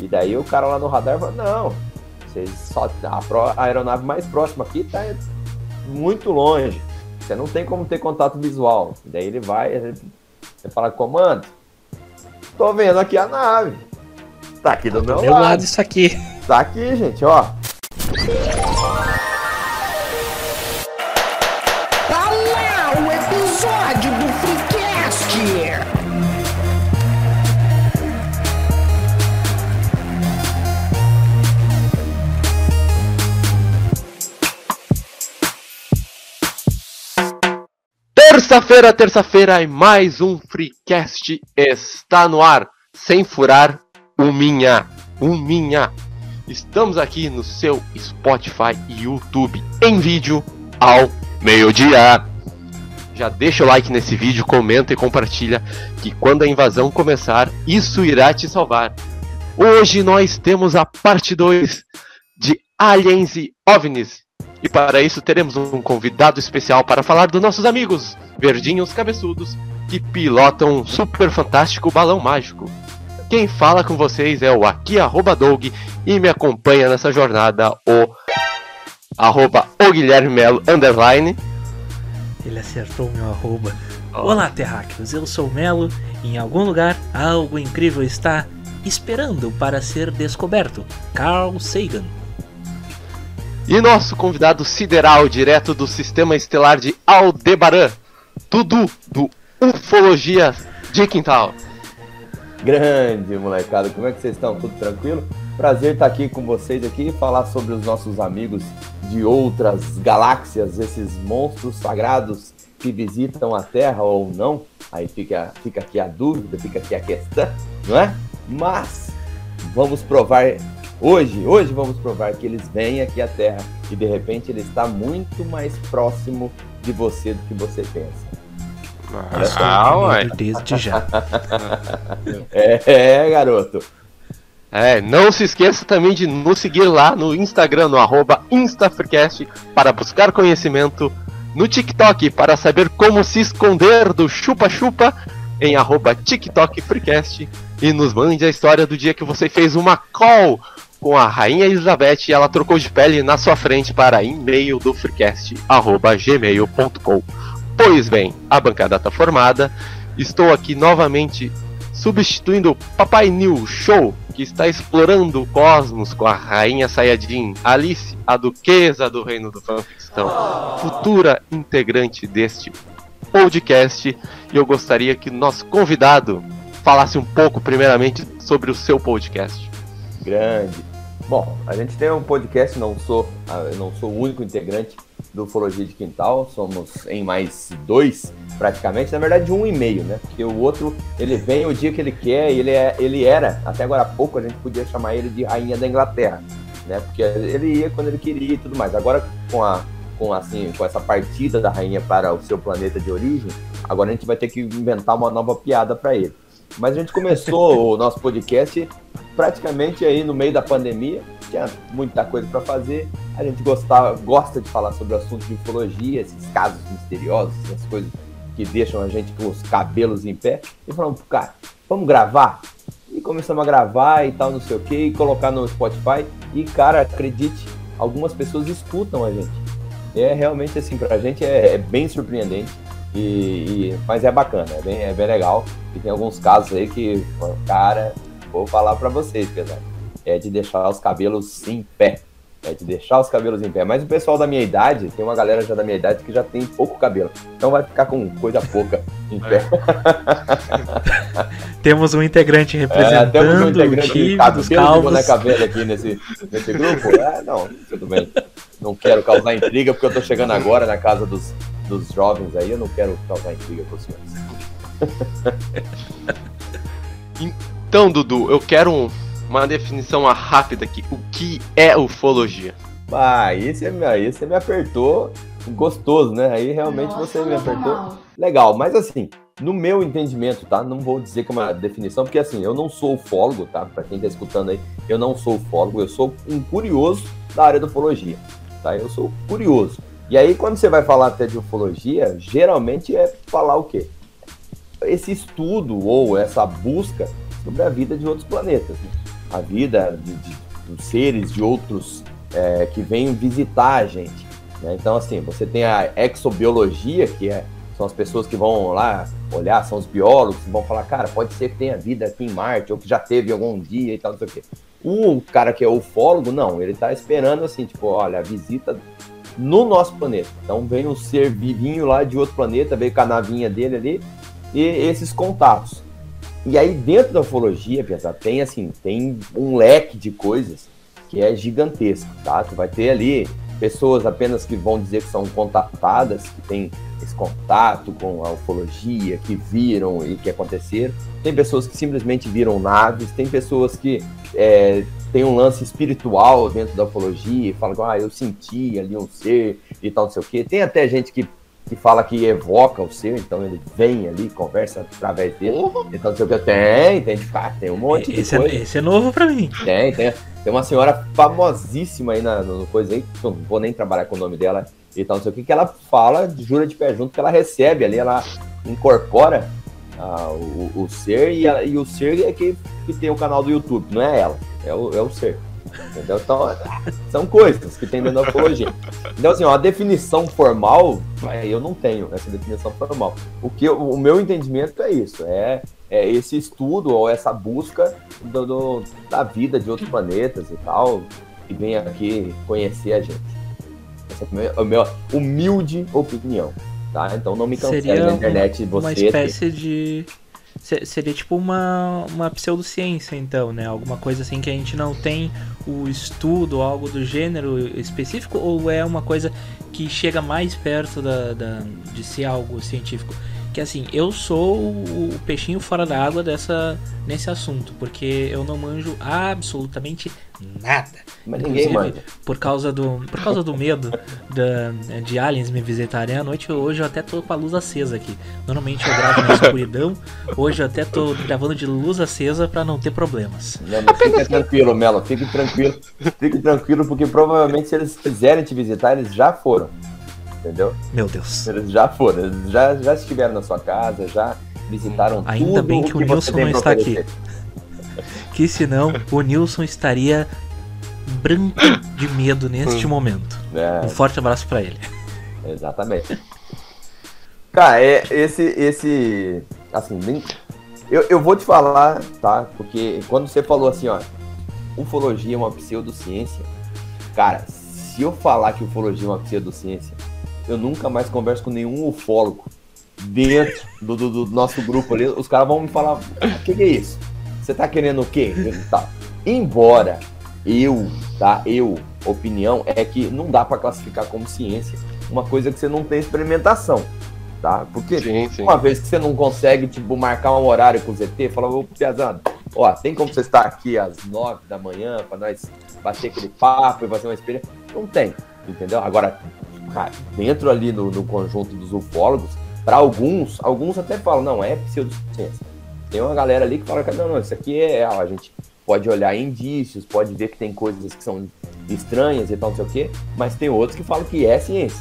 E daí o cara lá no radar fala, não, vocês só, a, a aeronave mais próxima aqui tá muito longe. Você não tem como ter contato visual. E daí ele vai, você fala, comando, tô vendo aqui a nave. Tá aqui do meu, meu lado. lado isso aqui. Tá aqui, gente, ó. Terça-feira, terça-feira, e mais um Freecast está no ar, sem furar o minha, o minha. Estamos aqui no seu Spotify e YouTube em vídeo ao meio-dia. Já deixa o like nesse vídeo, comenta e compartilha que quando a invasão começar, isso irá te salvar. Hoje nós temos a parte 2 de Aliens e OVNIs e para isso teremos um convidado especial para falar dos nossos amigos, verdinhos cabeçudos, que pilotam um super fantástico balão mágico. Quem fala com vocês é o aqui arroba Doug e me acompanha nessa jornada o arroba o Guilherme Melo underline. Ele acertou meu arroba. Olá, terráqueos, eu sou o Melo em algum lugar algo incrível está esperando para ser descoberto. Carl Sagan. E nosso convidado sideral, direto do sistema estelar de Aldebaran, Dudu, do Ufologia de Quintal. Grande molecada, como é que vocês estão? Tudo tranquilo? Prazer estar aqui com vocês aqui e falar sobre os nossos amigos de outras galáxias, esses monstros sagrados que visitam a Terra ou não. Aí fica, fica aqui a dúvida, fica aqui a questão, não é? Mas vamos provar Hoje, hoje vamos provar que eles vêm aqui à Terra e de repente ele está muito mais próximo de você do que você pensa. Ah, ué. Desde já. é, é, garoto. É, não se esqueça também de nos seguir lá no Instagram, no arroba InstaFreecast, para buscar conhecimento, no TikTok para saber como se esconder do chupa-chupa, em arroba TikTok Freecast, e nos mande a história do dia que você fez uma call com a Rainha Elizabeth e ela trocou de pele na sua frente para e-mail do freecast.gmail.com. Pois bem, a bancada está formada. Estou aqui novamente substituindo o Papai New Show, que está explorando o cosmos com a Rainha Sayajin, Alice, a Duquesa do Reino do Fanficção, futura integrante deste podcast. E eu gostaria que nosso convidado falasse um pouco, primeiramente, sobre o seu podcast. Grande. Bom, a gente tem um podcast, não sou, ah, não sou o único integrante do Ufologia de Quintal, somos em mais dois, praticamente, na verdade um e meio, né? Porque o outro, ele vem o dia que ele quer, ele, é, ele era, até agora há pouco a gente podia chamar ele de Rainha da Inglaterra, né? Porque ele ia quando ele queria e tudo mais. Agora, com a com assim, com essa partida da rainha para o seu planeta de origem, agora a gente vai ter que inventar uma nova piada para ele. Mas a gente começou o nosso podcast praticamente aí no meio da pandemia, tinha muita coisa para fazer. A gente gostava, gosta de falar sobre o assunto de ufologia, esses casos misteriosos, essas coisas que deixam a gente com os cabelos em pé. E falamos, cara, vamos gravar? E começamos a gravar e tal, não sei o que, e colocar no Spotify. E, cara, acredite, algumas pessoas escutam a gente. É realmente assim, pra gente é, é bem surpreendente. E, e, mas é bacana, é bem, é bem legal. E tem alguns casos aí que, cara, vou falar para vocês, pessoal. É de deixar os cabelos em pé. É de deixar os cabelos em pé. Mas o pessoal da minha idade, tem uma galera já da minha idade que já tem pouco cabelo. Então vai ficar com coisa pouca em pé. É. temos um integrante representando é, temos um integrante o time dos calvos. Cabelo aqui nesse, nesse grupo. É, não, tudo bem. Não quero causar intriga porque eu tô chegando agora na casa dos, dos jovens aí. Eu não quero causar intriga com os senhores. Então, Dudu, eu quero um, uma definição rápida aqui. O que é ufologia? Ah, esse, é, esse me apertou gostoso, né? Aí realmente Nossa, você me apertou. Não. Legal, mas assim, no meu entendimento, tá? Não vou dizer como é a definição, porque assim, eu não sou ufólogo, tá? Para quem tá escutando aí, eu não sou ufólogo, eu sou um curioso da área da ufologia, tá? Eu sou curioso. E aí, quando você vai falar até de ufologia, geralmente é falar o quê? Esse estudo ou essa busca sobre a vida de outros planetas. Né? a vida de, de, de seres de outros é, que vêm visitar a gente. Né? Então, assim, você tem a exobiologia, que é, são as pessoas que vão lá olhar, são os biólogos que vão falar, cara, pode ser que tenha vida aqui em Marte, ou que já teve algum dia e tal, não sei o quê. O cara que é ufólogo, não, ele tá esperando assim, tipo, olha, a visita no nosso planeta. Então vem um ser vivinho lá de outro planeta, veio com a navinha dele ali, e esses contatos. E aí dentro da ufologia, pessoal, tem assim, tem um leque de coisas que é gigantesco, tá? Tu vai ter ali pessoas apenas que vão dizer que são contatadas, que tem esse contato com a ufologia, que viram e que aconteceram. Tem pessoas que simplesmente viram naves, tem pessoas que é, tem um lance espiritual dentro da ufologia e falam, ah, eu senti ali um ser e tal, não sei o quê. Tem até gente que que fala que evoca o ser, então ele vem ali, conversa através dele. Uhum. Então, não sei o que tem, tem, ah, tem um monte esse de é, coisa. É, esse é novo pra mim. Tem, tem. Tem uma senhora famosíssima aí na, no coisa aí, não vou nem trabalhar com o nome dela e tal, não sei o que, que ela fala, jura de pé junto, que ela recebe ali, ela incorpora ah, o, o, ser e, a, e, o ser é que, que tem o canal do YouTube, não é ela, é o, é o ser. Entendeu? Então, são coisas que tem dentro da ufologia. Então, assim, ó, a definição formal, eu não tenho essa definição formal. O que o meu entendimento é isso, é, é esse estudo ou essa busca do, do, da vida de outros planetas e tal, que vem aqui conhecer a gente. Essa é a minha humilde opinião, tá? Então não me cancele na internet você. Uma espécie de Seria tipo uma, uma pseudociência, então, né? Alguma coisa assim que a gente não tem o estudo, algo do gênero específico, ou é uma coisa que chega mais perto da, da de ser algo científico? Que assim, eu sou o peixinho fora da água dessa, nesse assunto, porque eu não manjo absolutamente nada. Mas ninguém manja. Por causa do, por causa do medo da, de aliens me visitarem à noite, hoje eu até tô com a luz acesa aqui. Normalmente eu gravo na escuridão, hoje eu até tô gravando de luz acesa para não ter problemas. Não, mas fica tranquilo, Melo, fique tranquilo. Fique tranquilo, porque provavelmente se eles quiserem te visitar, eles já foram. Entendeu? Meu Deus. Eles já foram, eles já, já estiveram na sua casa, já visitaram Ainda tudo bem que o, que Nilson não está aqui. Que senão o Nilson estaria branco de medo neste hum. momento. É. Um forte abraço para ele. Exatamente. Cara, é, esse, esse, assim, nem, eu, eu vou te falar, tá? Porque quando você falou assim, ó, ufologia é uma pseudociência, cara, se eu falar que ufologia é uma pseudociência, eu nunca mais converso com nenhum ufólogo dentro do, do, do nosso grupo ali. Os caras vão me falar: o que, que, é isso? Você tá querendo o quê? Tá. Embora eu, tá? Eu, opinião, é que não dá para classificar como ciência uma coisa que você não tem experimentação, tá? Porque sim, sim. uma vez que você não consegue, tipo, marcar um horário com o ZT, fala, ô, Piazada, ó, tem como você estar aqui às nove da manhã para nós bater aquele papo e fazer uma experiência? Não tem, entendeu? Agora, dentro ali no conjunto dos ufólogos, para alguns, alguns até falam, não, é pseudociência. Tem uma galera ali que fala não, não, isso aqui é, a gente pode olhar indícios, pode ver que tem coisas que são estranhas e tal, não sei o quê, mas tem outros que falam que é ciência.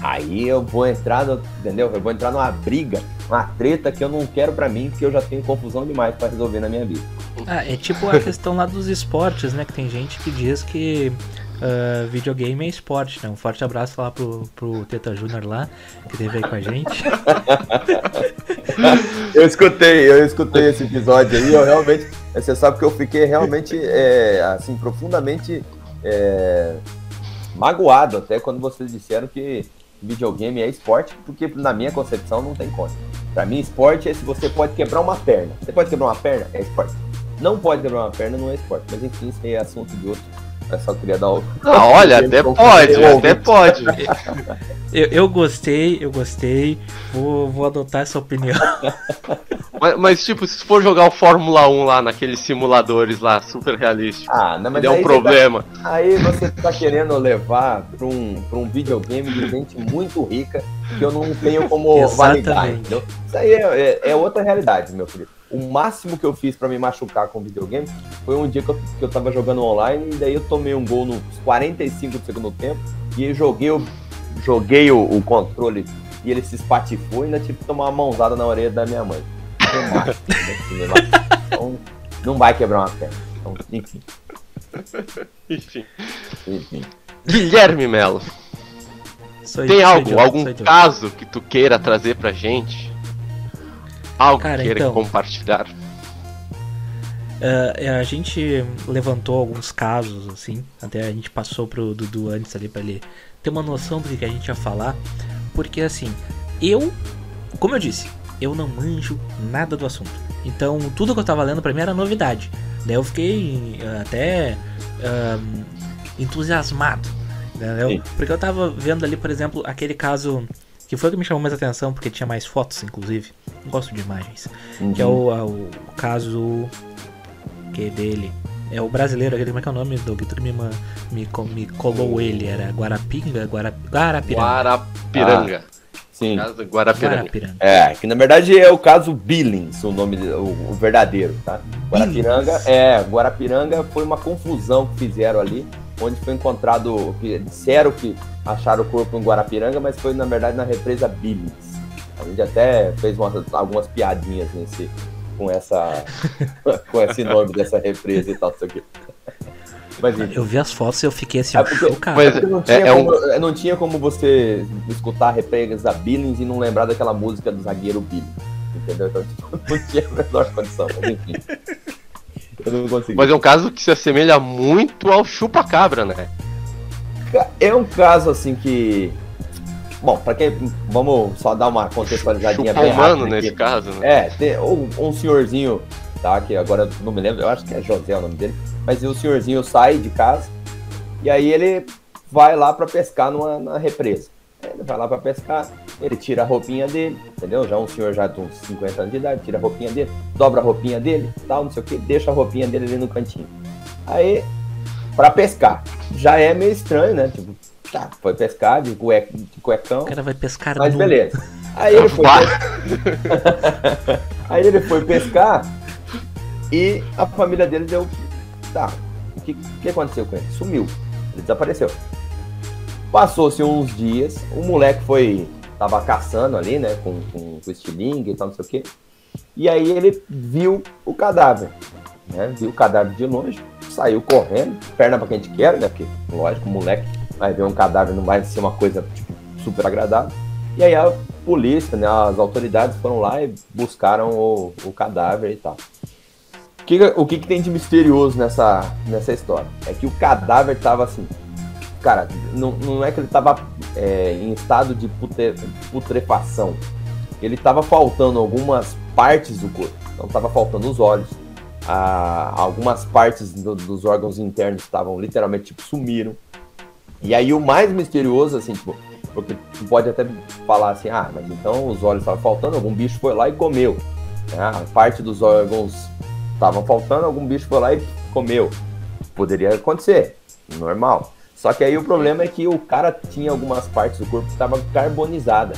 Aí eu vou entrar, no, entendeu? Eu vou entrar numa briga, uma treta que eu não quero para mim, porque eu já tenho confusão demais para resolver na minha vida. Ah, é tipo a questão lá dos esportes, né? Que tem gente que diz que uh, videogame é esporte, né? Um forte abraço lá pro, pro Teta Júnior lá, que teve aí com a gente. eu escutei, eu escutei esse episódio aí, eu realmente. Você sabe que eu fiquei realmente é, assim, profundamente é, magoado até quando vocês disseram que videogame é esporte, porque na minha concepção não tem como. Pra mim, esporte é se você pode quebrar uma perna. Você pode quebrar uma perna? É esporte. Não pode quebrar uma perna, não é esporte. Mas enfim, isso é assunto de outro eu só queria dar o. Ah, olha, até pode, até pode. Eu, eu gostei, eu gostei. Vou, vou adotar essa opinião. Mas, mas, tipo, se for jogar o Fórmula 1 lá naqueles simuladores lá, super realísticos, ah, não, mas é um problema. Tá, aí você tá querendo levar pra um, pra um videogame de gente muito rica que eu não tenho como validar, entendeu? Isso aí é, é, é outra realidade, meu filho. O máximo que eu fiz para me machucar com videogame foi um dia que eu, que eu tava jogando online e daí eu tomei um gol nos 45 do segundo tempo e eu joguei, o, joguei o, o controle e ele se espatifou e ainda tive que tomar uma mãozada na orelha da minha mãe. Então, não vai quebrar uma perna. Então, enfim. Enfim. enfim. Guilherme Melo, tem algo, algum caso que tu queira trazer pra gente? Algo Cara, que queira então. compartilhar? É, a gente levantou alguns casos, assim. Até a gente passou pro Dudu antes ali pra ele ter uma noção do que a gente ia falar. Porque assim, eu, como eu disse, eu não manjo nada do assunto. Então tudo que eu tava lendo pra mim era novidade. Daí eu fiquei eh, até ahn, entusiasmado. Entendeu? Sim. Porque eu tava vendo ali, por exemplo, aquele caso que foi o que me chamou mais atenção, porque tinha mais fotos, inclusive. Não gosto de imagens. Que é o, a- o caso que é dele. É o brasileiro, aquele como é que é o nome do que me, me, me colou ele? Era Guarapinga? Guara, Guarapiranga. Guarapiranga. Sim. Caso do Guarapiranga. Guarapiranga. É, que na verdade é o caso Billings, o nome, o, o verdadeiro, tá? Guarapiranga, Billings. é, Guarapiranga foi uma confusão que fizeram ali, onde foi encontrado, que disseram que acharam o corpo em Guarapiranga, mas foi na verdade na represa Billings. A gente até fez umas- algumas piadinhas nesse, com essa, com esse nome dessa represa e tal, isso aqui. Mas. Eu vi as fotos e eu fiquei assim, É porque- chocado. Mas- Porque não tinha, É- é um- como, não tinha como você escutar repregas da Billings e não lembrar daquela música do zagueiro Billings. Entendeu? Então, tipo, não tinha a menor condição. Mas enfim. Eu não consegui. Mas é um caso que se assemelha muito ao chupa-cabra, né? É um caso assim que. Bom, pra quem. Vamos só dar uma contextualizadinha Chupa bem humano rápida nesse aqui. caso, né? É, tem um, um senhorzinho, tá? Que agora não me lembro, eu acho que é José o nome dele. Mas o senhorzinho sai de casa e aí ele vai lá pra pescar numa, na represa. Ele vai lá pra pescar, ele tira a roupinha dele, entendeu? Já um senhor já de uns 50 anos de idade, tira a roupinha dele, dobra a roupinha dele, tal, não sei o que, deixa a roupinha dele ali no cantinho. Aí, pra pescar, já é meio estranho, né? Tipo, tá, foi pescar de, cuec, de cuecão. O cara vai pescar Mas beleza. Aí ele foi. Aí ele foi pescar e a família dele deu. Tá. O que, que aconteceu com ele? Sumiu. Ele desapareceu. Passou-se uns dias, o moleque foi. Tava caçando ali, né? Com, com, com estilingue e tal, não sei o quê. E aí ele viu o cadáver. Né? Viu o cadáver de longe, saiu correndo, perna pra quem te quer, né? Porque, lógico, moleque vai ver um cadáver, não vai ser uma coisa tipo, super agradável. E aí a polícia, né, as autoridades foram lá e buscaram o, o cadáver e tal. O que, o que, que tem de misterioso nessa, nessa história? É que o cadáver tava assim. Cara, não, não é que ele tava é, em estado de putre- putrefação. Ele tava faltando algumas partes do corpo. Então tava faltando os olhos. a- algumas partes do- dos órgãos internos estavam literalmente tipo, sumiram. E aí o mais misterioso, assim, tipo, porque tu pode até falar assim, ah, mas então os olhos estavam faltando, algum bicho foi lá e comeu. né? A parte dos órgãos estavam faltando, algum bicho foi lá e comeu. Poderia acontecer, normal. Só que aí o problema é que o cara tinha algumas partes do corpo que estavam carbonizadas.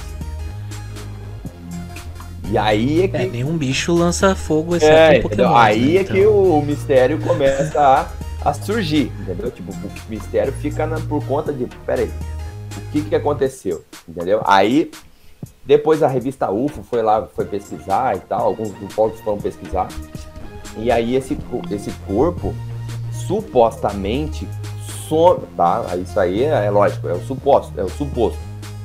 E aí é que É, nenhum bicho lança fogo exceto é, um? Pokémon. Aí né? é que o mistério começa a, a surgir, entendeu? Tipo, o mistério fica na- por conta de, peraí, o que que aconteceu, entendeu? Aí, depois a revista UFO foi lá, foi pesquisar e tal, alguns ufólogos foram pesquisar, e aí esse, esse corpo, supostamente, some, tá? Isso aí é, é lógico, é o suposto, é o suposto.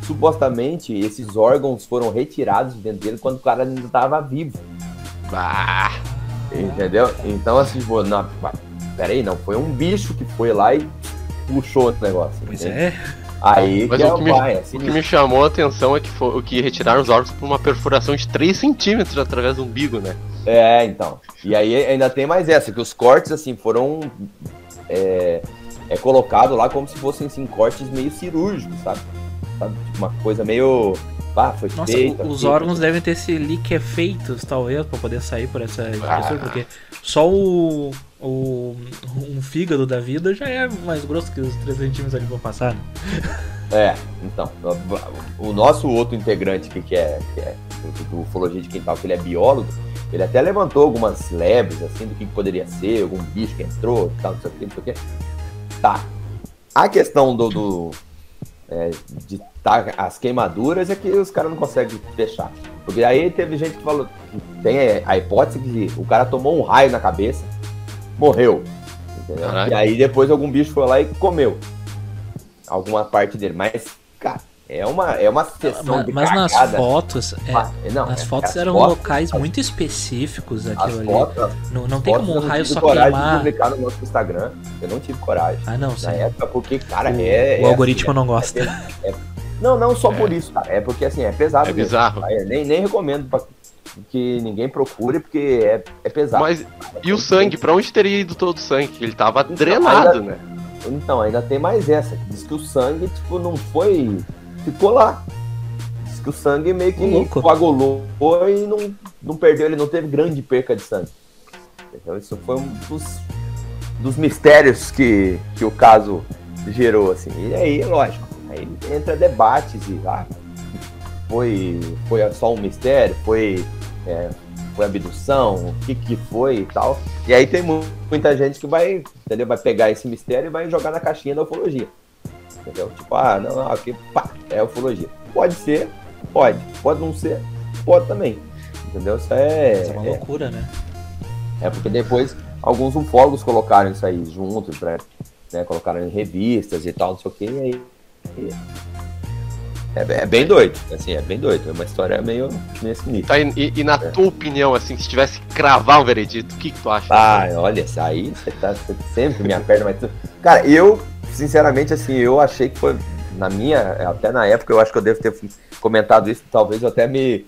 Supostamente, esses órgãos foram retirados de dentro dele quando o cara ainda estava vivo. Bah. Entendeu? Então, assim, tipo, não, peraí, não, foi um bicho que foi lá e puxou o negócio. Pois entende? é. Aí Mas que é o o que, me, pai, o assim. que me chamou a atenção é que, foi, que retiraram os órgãos por uma perfuração de 3 centímetros através do umbigo, né? É, então. E aí ainda tem mais essa, que os cortes, assim, foram é, é colocado lá como se fossem, assim, cortes meio cirúrgicos, sabe? Sabe? Tipo, Uma coisa meio... Ah, foi Nossa, feita. os feita. órgãos devem ter se liquefeitos, talvez, pra poder sair por essa Ah. porque só o, o. um fígado da vida já é mais grosso que os 3 centímetros ali vão passar, né? É, então, o nosso outro integrante que, que é, que é do, do Ufologia de Quintal, que ele é biólogo, ele até levantou algumas lebres, assim, do que poderia ser, algum bicho que entrou, tal, não sei o que, não sei o que. Tá. A questão do, do é, de tá, as queimaduras é que os caras não conseguem fechar. Porque aí teve gente que falou, tem a hipótese que o cara tomou um raio na cabeça, morreu. E aí depois algum bicho foi lá e comeu alguma parte dele. Mas, cara, é uma, é uma sessão Mas, de mas nas fotos, é, não, nas é, fotos as eram fotos- locais muito específicos As aquilo ali. fotos, as Não, não tem como eu um não raio tive só coragem de publicar no nosso Instagram. Eu não tive coragem. Ah, não, sim. Na época, porque, cara, O- é. o é algoritmo assim, não é- gosta. é- é- não, não só por isso, cara. É porque assim, é pesado. É mesmo. bizarro. Tá? Nem, nem recomendo pra que ninguém procure, porque é, é pesado. Mas e o sangue? Pra onde teria ido todo o sangue? Ele tava Então, drenado, ainda- né? Então, ainda tem mais essa. Diz que o sangue, tipo, não foi. Ficou lá. Diz que o sangue meio que louco. coagulou e não, não perdeu, ele não teve grande perca de sangue. Então, isso foi um dos, dos mistérios que, que o caso gerou, assim. E aí, lógico, aí entra debates e ah, foi, foi só um mistério, foi, é, foi abdução, o que que foi e tal. E aí tem mu- muita gente que vai, entendeu? Vai pegar esse mistério e vai jogar na caixinha da ufologia. Entendeu? Tipo, ah, não, não, aqui, pá, é ufologia. Pode ser, pode. Pode não ser, pode também. Entendeu? Isso é. Isso é uma é- loucura, né? é porque depois alguns ufólogos colocaram isso aí juntos, né? né, Colocaram em revistas e tal, não sei o que, e aí. e- É, é bem doido, assim, é bem doido. É uma história meio nesse nível. Tá, e, e na tua opinião, assim, se tivesse que cravar um veredito, o que, que tu acha? Ah, olha, isso aí você tá você sempre me aperta, mas. tu- Cara, eu, sinceramente, assim, eu achei que foi. Na minha, até na época, eu acho que eu devo ter comentado isso, talvez eu até me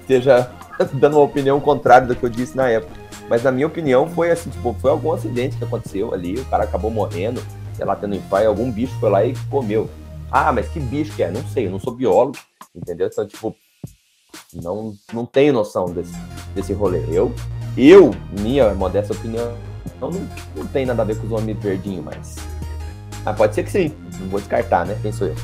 esteja dando uma opinião contrária do que eu disse na época. Mas na minha opinião foi assim, tipo, foi algum acidente que aconteceu ali, o cara acabou morrendo, sei lá, tendo infarto, algum bicho foi lá e comeu. Ah, mas que bicho que é? Não sei, eu não sou biólogo, entendeu? Então, tipo, não, não tenho noção desse, desse rolê. Eu, eu, minha modesta opinião, não, não, não tem nada a ver com os homens verdinhos, mas. Ah, pode ser que sim, não vou descartar, né? Sou eu?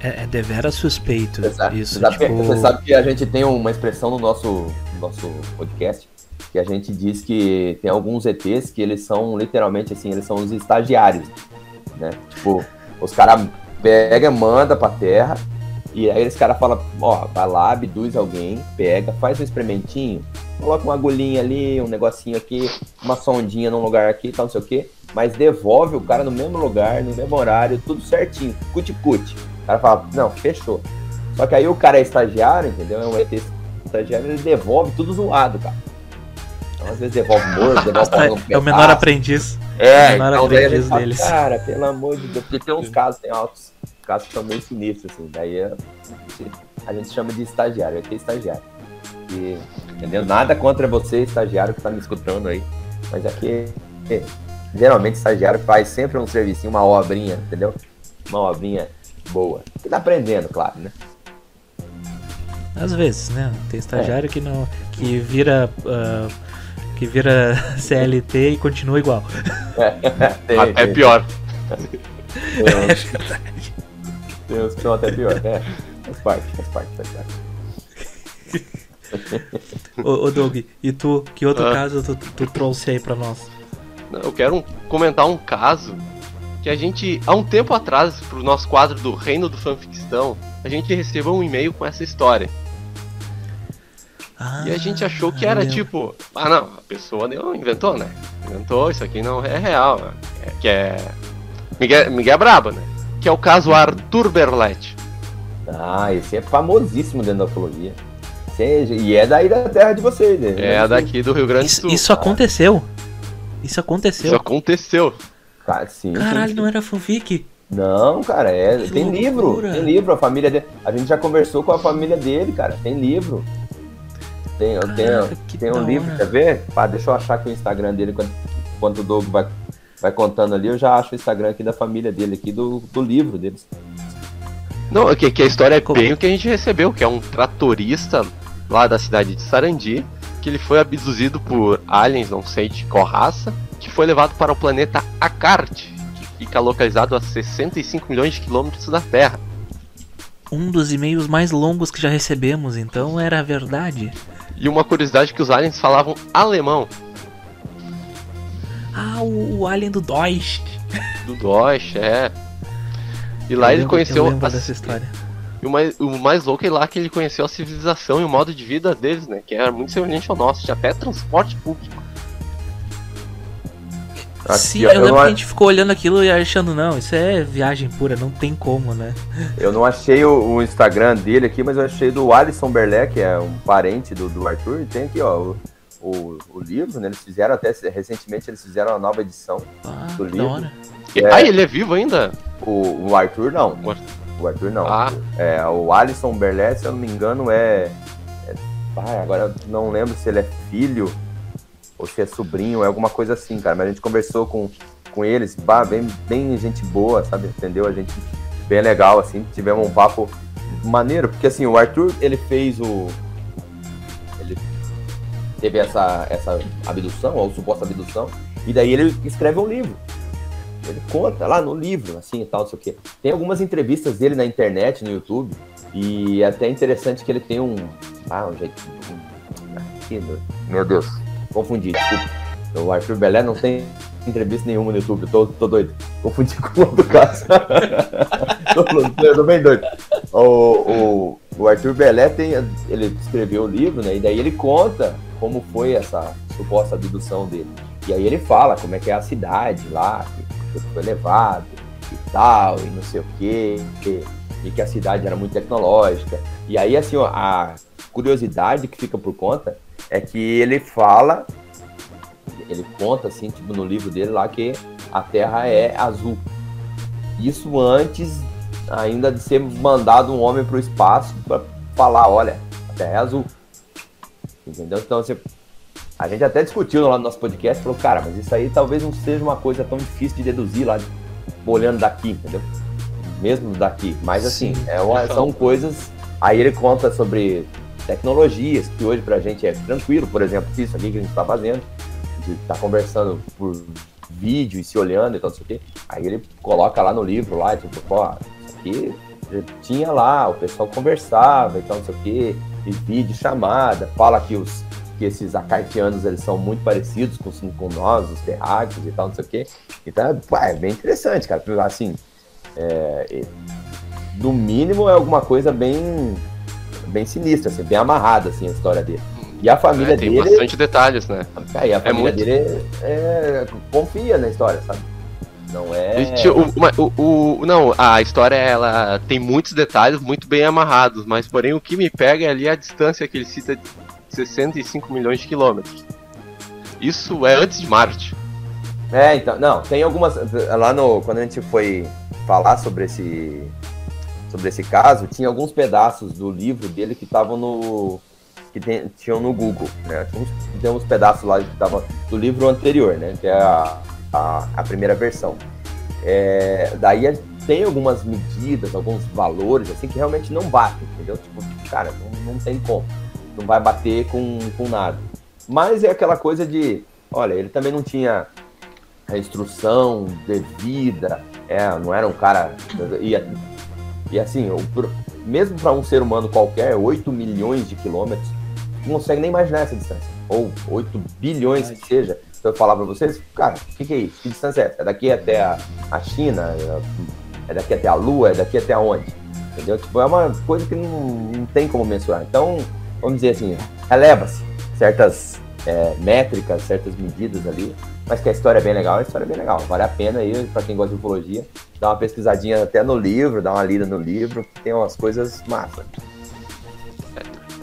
É, é deveras suspeito. Sabe, Isso, você sabe que, tipo. você sabe que a gente tem uma expressão no nosso, no nosso podcast que a gente diz que tem alguns ETs que eles são literalmente assim, eles são os estagiários, né? Tipo, os caras pega, manda pra terra e aí esse cara fala, ó, vai lá, abduz alguém, pega, faz um experimentinho, coloca uma agulhinha ali, um negocinho aqui, uma sondinha num lugar aqui, tal, não sei o quê, mas devolve o cara no mesmo lugar, no mesmo horário, tudo certinho, cuti-cuti. O cara fala, não, fechou. Só que aí o cara é estagiário, entendeu? É um ET estagiário, ele devolve tudo zoado, cara. Então, às vezes devolve morto, devolve um É o menor aprendiz. É, menor então aprendiz fala, deles. cara, pelo amor de Deus, porque tem uns casos, tem altos casos que são muito sinistros, assim, daí é- a gente chama de estagiário, aqui é estagiário. E, entendeu? Nada contra você, estagiário, que tá me escutando aí, mas aqui, é, geralmente, estagiário faz sempre um servicinho, uma obrinha, entendeu? Uma obrinha boa. E tá aprendendo, claro, né? Às vezes, né? Tem estagiário que não. que vira. ah, que vira CLT e continua igual. Tem, Até tem, pior. tem uns- tem uns que são até pior, é. Faz parte, faz parte, faz parte. ô, ô Doug, e tu, que outro Ah. caso tu, tu trouxe aí pra nós? Eu quero um- comentar um caso que a gente, há um tempo atrás, pro nosso quadro do Reino do Fanficção, a gente recebeu um e-mail com essa história. Ah, E a gente achou que era eu lembro. tipo, ah não, a pessoa deu, inventou, né? Inventou, isso aqui não é real, né? É, que é. Miguel, Miguel Braba, né? Que é o caso Arthur Berletti. Ah, esse é famosíssimo dentro da ufologia. Seja, e é daí da terra de vocês, né? É daqui do Rio Grande do Isso, Sul. isso aconteceu. Isso aconteceu. Isso aconteceu. Cara, sim, Caralho, sim. não era fanfic? Não, cara, é. Que tem livro. loucura. Tem livro, a família dele. A gente já conversou com a família dele, cara. Tem livro. Tem, Caraca, tem, que tem um livro, hora. quer ver? Pá, deixa eu achar aqui o Instagram dele quando, quando o Doug vai, vai contando ali, eu já acho o Instagram aqui da família dele, aqui do, do livro deles. Não, que, que a história é bem o que a gente recebeu, que é um tratorista lá da cidade de Sarandi, que ele foi abduzido por aliens, não sei de qual raça, que foi levado para o planeta Akart, que fica localizado a 65 milhões de quilômetros da Terra. Um dos e-mails mais longos que já recebemos, então era verdade. E uma curiosidade é que os aliens falavam alemão, Ah, o, o Alien do Deutsch. do Deutsch, é. E lá Eu ele lembro- conheceu Eu lembro a- dessa história. E o mais, o mais louco é lá que ele conheceu a civilização e o modo de vida deles, né? Que era muito semelhante ao nosso, tinha até transporte público. Sim, eu, eu lembro que a gente ficou olhando aquilo e achando, não, isso é viagem pura, não tem como, né? Eu não achei o, o Instagram dele aqui, mas eu achei do Alisson Berlé, que é um parente do, do Arthur, e tem aqui, ó, o, o, o, livro, né? Eles fizeram até, recentemente, eles fizeram uma nova edição ah, do livro. É, ah, ele é vivo ainda? O, o Arthur não. O Arthur não. Ah. É, o Alisson Berlé, se eu não me engano, é, é ah, agora não lembro se ele é filho ou se é sobrinho, é alguma coisa assim, cara. Mas a gente conversou com, com eles, bah, bem, bem gente boa, sabe? Entendeu? A gente bem legal, assim, tivemos um papo maneiro, porque assim, o Arthur, ele fez o. Teve essa, essa abdução, ou suposta abdução, e daí ele escreve um livro. Ele conta lá no livro, assim e tal, não sei o quê. Tem algumas entrevistas dele na internet, no YouTube, e é até interessante que ele tem um. Ah, um jeito. Aqui, meu Deus Confundi, desculpa. O Arthur Belé não tem entrevista nenhuma no YouTube, tô, tô doido. Confundi com o outro caso. tô, tô, bem doido. O, o, o Arthur Belé tem, ele escreveu o livro, né? E daí ele conta como foi essa suposta abdução dele. E aí ele fala como é que é a cidade lá, que foi levado e tal, e não sei o quê, e que a cidade era muito tecnológica. E aí, assim, ó, a curiosidade que fica por conta é que ele fala, ele conta assim, tipo, no livro dele lá que a Terra é azul. Isso antes ainda de ser mandado um homem para o espaço para falar, olha, a Terra é azul. Entendeu? Então você, a gente até discutiu lá no nosso podcast, falou, cara, mas isso aí talvez não seja uma coisa tão difícil de deduzir lá, olhando daqui, entendeu? Mesmo daqui. Mas assim, é uma, são coisas. Aí ele conta sobre tecnologias que hoje para a gente é tranquilo, por exemplo, isso aqui que a gente está fazendo, tá conversando por vídeo e se olhando e tal, não sei o quê. Aí ele coloca lá no livro, lá, tipo, ó, isso aqui tinha lá, o pessoal conversava e tal, não sei o quê, e vídeo chamada, fala que os que esses acartianos eles são muito parecidos com, com nós, os terráqueos e tal, não sei o quê. Então, é bem interessante, cara. Assim, é, no mínimo é alguma coisa bem bem sinistra, assim, bem amarrada assim, a história dele. E a família é, tem dele. Tem bastante detalhes, né? É, e a é família é muito... dele é, confia na história, sabe? Não é. O, o, o, não, a história ela tem muitos detalhes muito bem amarrados, mas porém o que me pega é ali a distância que ele cita de 65 milhões de quilômetros. Isso é antes de Marte. É, então, não, tem algumas. Lá no. Quando a gente foi falar sobre esse sobre esse caso, tinha alguns pedaços do livro dele que estavam no. Que tem, tinham no Google, né? Tem uns pedaços lá que estavam do livro anterior, né? Que é a, a, a primeira versão. É, daí tem algumas medidas, alguns valores, assim, que realmente não batem, entendeu? Tipo, cara, não, não tem como. Não vai bater com, com nada. Mas é aquela coisa de, olha, ele também não tinha a instrução devida, é, não era um cara. Ia, e assim, o, mesmo para um ser humano qualquer, 8 milhões de quilômetros, não consegue nem imaginar essa distância. Ou 8 bilhões que seja. Se eu falar para vocês, cara, o que, que, é isso? Que distância é essa? É daqui até a, a China? É daqui até a Lua? É daqui até onde? Entendeu? Tipo, é uma coisa que não, não tem como mensurar. Então, vamos dizer assim, releva-se certas é, métricas, certas medidas ali, mas que a história é bem legal, a história é bem legal. Vale a pena aí, para quem gosta de ufologia, dar uma pesquisadinha até no livro, dar uma lida no livro, tem umas coisas massas.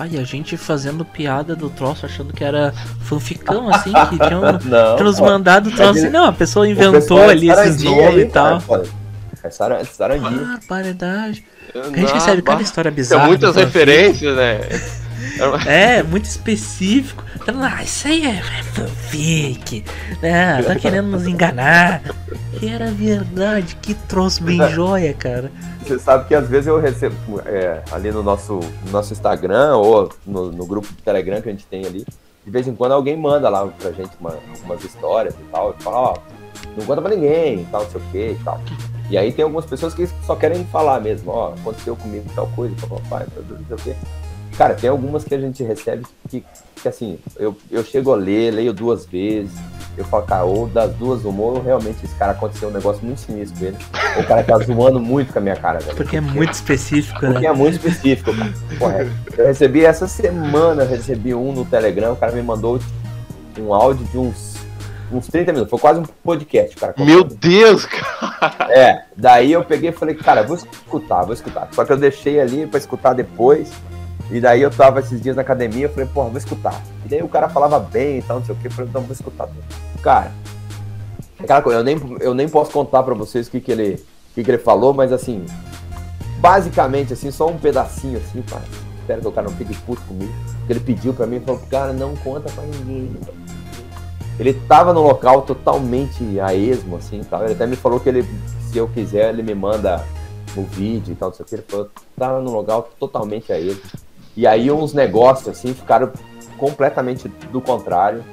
Ai, a gente fazendo piada do troço, achando que era fanficão, assim, que tinham, tinham nos mandado o troço. Assim, não, a pessoa inventou ali esses nomes e tal. É sarandia. Barbaridade. A gente recebe cada história bizarra. Tem muitas referências, né? É, muito específico. Ah, isso aí é, é fanfic. Né? Tá querendo nos enganar. E era verdade, que troço bem joia, cara. Você sabe que às vezes eu recebo é, ali no nosso, no nosso Instagram ou no, no, grupo do Telegram que a gente tem ali. De vez em quando alguém manda lá pra gente uma, umas histórias e tal. E fala, ó, não conta pra ninguém e tal, não sei o que e tal. E aí tem algumas pessoas que só querem falar mesmo, ó, aconteceu comigo tal coisa, papai, não sei o quê. Cara, tem algumas que a gente recebe que, que assim, eu, eu chego a ler, leio duas vezes, eu falo, cara, ou das duas humor, realmente esse cara aconteceu um negócio muito sinistro com ele. o cara tá zoando muito com a minha cara, velho. Porque é muito específico, porque né? Porque é muito específico, cara. Correto. Eu recebi essa semana, eu recebi um no Telegram, o cara me mandou um áudio de uns uns 30 minutos, foi quase um podcast, cara. Meu Deus, cara! É, daí eu peguei e falei, cara, vou escutar, vou escutar. Só que eu deixei ali pra escutar depois. E daí eu tava esses dias na academia, eu falei, porra, vou escutar. E daí o cara falava bem e tal, não sei o que, eu falei, não, vou escutar. Cara, aquela coisa, eu nem, eu nem posso contar pra vocês o que, que, ele, que, que ele falou, mas assim, basicamente, assim, só um pedacinho assim, cara. Espero que o cara não fique puto comigo. Porque ele pediu pra mim falou, cara, não conta pra ninguém. Ele tava no local totalmente a esmo, assim, tal. Ele até me falou que ele, se eu quiser, ele me manda o vídeo e tal, não sei o que. Ele falou, tava no local totalmente a esmo. E aí uns negócios, assim, ficaram completamente do contrário,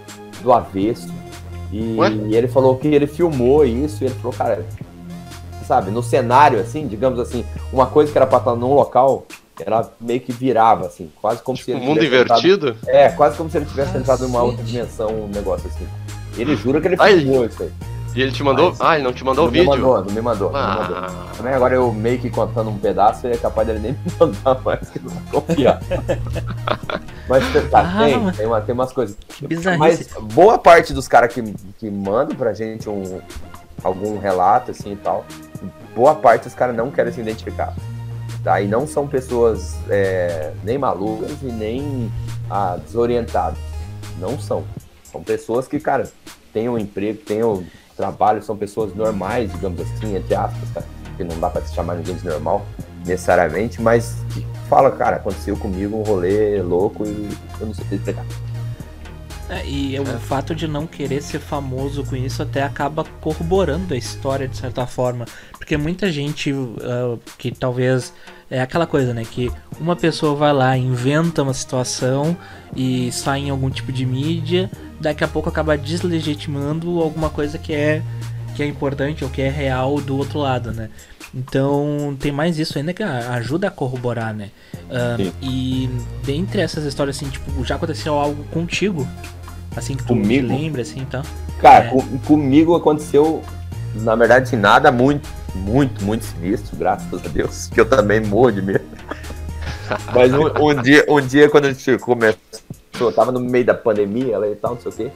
do avesso. E, e ele falou que ele filmou isso e ele falou, cara, sabe, no cenário, assim, digamos assim, uma coisa que era pra estar num local, ela meio que virava, assim, quase como tipo, se ele. mundo invertido? Entrado, é, quase como se ele tivesse entrado em uma outra dimensão, um negócio assim. Ele jura que ele filmou isso aí. E ele te mandou? Mas, ah, ele não te mandou o vídeo? Não me mandou, não me mandou. Ah. Não me mandou. Também agora eu meio que contando um pedaço é capaz dele nem me mandar mais, que não vai confiar. mas tá, ah, tem, tem, uma, tem umas coisas. Mas boa parte dos caras que, que mandam pra gente um, algum relato assim e tal, boa parte dos caras não querem se identificar. Tá? E não são pessoas é, nem malucas e nem ah, desorientadas. Não são. São pessoas que, cara, têm um emprego, têm um trabalho, são pessoas normais, digamos assim, entre aspas, tá? que não dá para se chamar ninguém de normal necessariamente, mas que fala, cara, aconteceu comigo um rolê louco e eu não sei explicar. É, e é. o fato de não querer ser famoso com isso até acaba corroborando a história de certa forma. Porque muita gente uh, que talvez. É aquela coisa, né? Que uma pessoa vai lá, inventa uma situação e sai em algum tipo de mídia, daqui a pouco acaba deslegitimando alguma coisa que é, que é importante ou que é real do outro lado, né? Então tem mais isso ainda que ajuda a corroborar, né? Uh, e dentre essas histórias, assim, tipo, já aconteceu algo contigo Assim que tu comigo? lembra, assim, então. Cara, é. com, comigo aconteceu, na verdade, nada muito, muito, muito sinistro, graças a Deus, que eu também morro de medo. Mas um, um, dia, um dia, quando a gente começou, eu tava no meio da pandemia ela e tal, não sei o quê.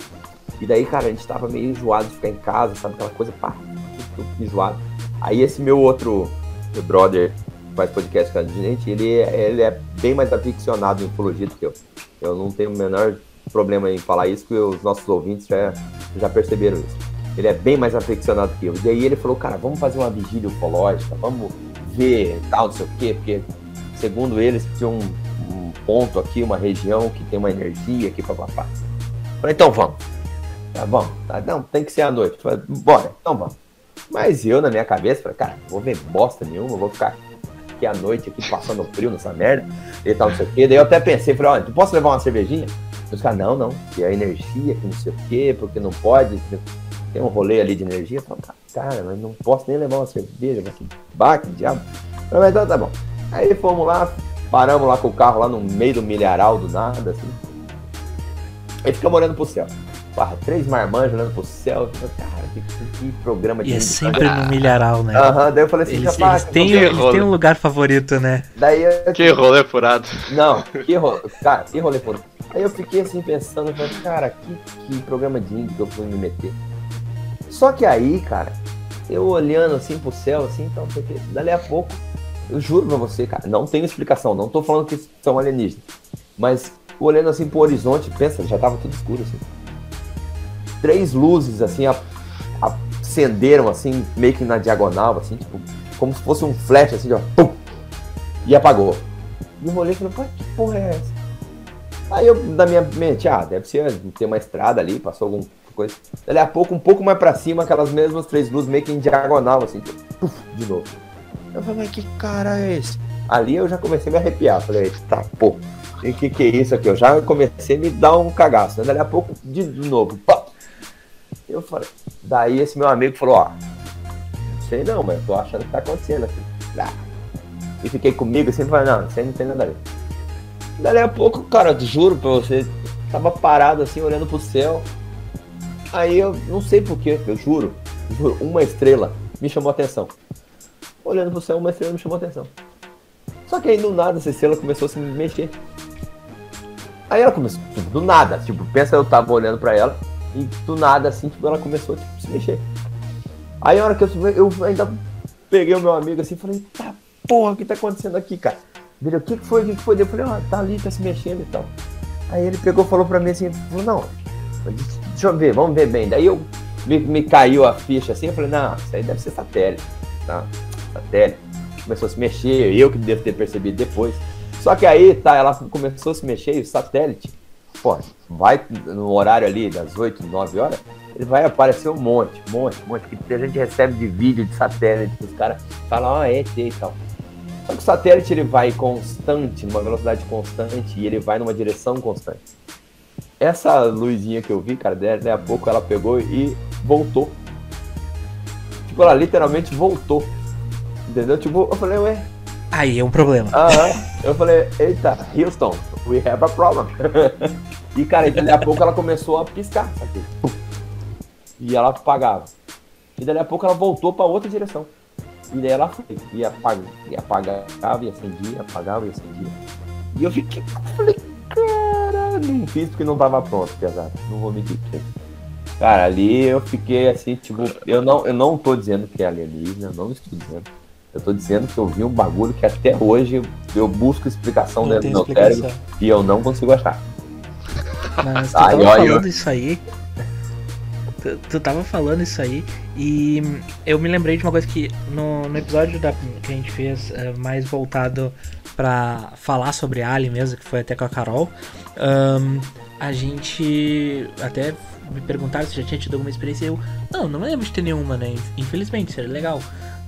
E daí, cara, a gente tava meio enjoado de ficar em casa, sabe? Aquela coisa, pá, enjoado. Aí esse meu outro meu brother faz podcast com a gente, ele, ele é bem mais aficionado em ufologia do que eu. Eu não tenho o menor problema em falar isso, que os nossos ouvintes já, já perceberam isso. Ele é bem mais aficionado que eu. E daí ele falou, cara, vamos fazer uma vigília ufológica, vamos ver tal, não sei o quê, porque segundo eles tinha um ponto aqui, uma região que tem uma energia aqui, papapá. Falei, então vamos. Tá bom, tá, não, tem que ser à noite. Falei, bora, então vamos. Mas eu, na minha cabeça, falei, cara, vou ver bosta nenhuma, vou ficar aqui à noite, aqui passando frio nessa merda, e tal, não sei o quê. Daí eu até pensei, falei, olha, tu posso levar uma cervejinha? Os caras, não, não, que é energia, que não sei o quê, porque não pode. Tem um rolê ali de energia. Eu falo, cara, mas não posso nem levar uma cerveja. Assim, bah, que diabo. Mas então tá bom. Aí fomos lá, paramos lá com o carro lá no meio do milharal do nada, assim. Aí ficamos olhando pro céu. Barra, três marmanjos olhando pro céu. Cara, que, que programa de. E é sempre no milharal, né? Aham, uhum, daí eu falei assim, eles, rapaz. Eles têm, eles têm um lugar favorito, né? Daí eu... Que rolê furado. Não, que rolê. Cara, que rolê furado. Aí eu fiquei assim pensando, falei, cara, que, que programa de índio que eu fui me meter. Só que aí, cara, eu olhando assim pro céu, assim, então, porque dali a pouco, eu juro pra você, cara, não tem explicação, não tô falando que são alienígenas. Mas olhando assim pro horizonte, pensa, já tava tudo escuro assim. Três luzes assim acenderam assim, meio que na diagonal, assim, tipo, como se fosse um flash assim, ó, pum, e apagou. E olhei e falei, que porra é essa? Aí eu, na minha mente, ah, deve ser ter uma estrada ali, passou alguma coisa. Daí a pouco, um pouco mais pra cima, aquelas mesmas três luzes meio que em diagonal, assim, puf, de novo. Eu falei, mas que cara é esse? Ali eu já comecei a me arrepiar. Falei, tá, pô, o que, que é isso aqui? Eu já comecei a me dar um cagaço. Né? Daí a pouco, de, novo, pá. Eu falei, daí esse meu amigo falou, ó, sei não, mas eu tô achando que tá acontecendo aqui. Ah. E fiquei comigo assim, falei, não, aí não tem nada a ver. Daí a pouco, cara, juro pra você, tava parado assim, olhando pro céu. Aí eu não sei porquê, eu juro, juro, uma estrela me chamou a atenção. Olhando pro céu, uma estrela me chamou a atenção. Só que aí do nada essa estrela começou a se mexer. Aí ela começou, tipo, do nada, tipo, pensa eu tava olhando pra ela, E do nada, assim, tipo, ela começou tipo, a se mexer. Aí a hora que eu, eu ainda peguei o meu amigo assim e falei, tá porra, o que tá acontecendo aqui, cara? Ele, o que foi? O que foi? Eu falei, ó, tá ali, tá se mexendo e tal. Aí ele pegou falou pra mim assim, falou, não, deixa eu ver, vamos ver bem. Daí eu me, me caiu a ficha assim, eu falei, não, isso aí deve ser satélite, tá? Satélite. Começou a se mexer, eu que devo ter percebido depois. Só que aí, tá, ela começou a se mexer e o satélite, pô, vai no horário ali das 8, 9 horas, ele vai aparecer um monte, um monte, um monte, que a gente recebe de vídeo de satélite, os caras falam, ah, é ET e tal. Só que o satélite ele vai constante, numa velocidade constante, e ele vai numa direção constante. Essa luzinha que eu vi, cara, daí a pouco ela pegou e voltou. Tipo, ela literalmente voltou. Entendeu? Tipo, eu falei, ué. Aí é um problema. Aham. Eu falei, eita, Houston, we have a problem. e, cara, daí a pouco ela começou a piscar, sabe? E ela apagava. E daí a pouco ela voltou para outra direção. E daí ela foi, e apagava, e apagava, e acendia, apagava e acendia. E eu fiquei, falei, cara, não fiz porque não tava pronto, pesado. Não vou mentir. Cara, ali eu fiquei assim, tipo, eu não, eu não tô dizendo que é alienígena, eu não estou dizendo. Eu tô dizendo que eu vi um bagulho que até hoje eu busco explicação não dentro do meu cérebro e eu não consigo achar. Mas tu tava falando isso aí. Tu, tu tava falando isso aí e eu me lembrei de uma coisa que no, no episódio da, que a gente fez uh, mais voltado para falar sobre Alien mesmo, que foi até com a Carol, um, a gente até me perguntaram se já tinha tido alguma experiência. Eu, não, não lembro de ter nenhuma, né? Infelizmente, seria legal.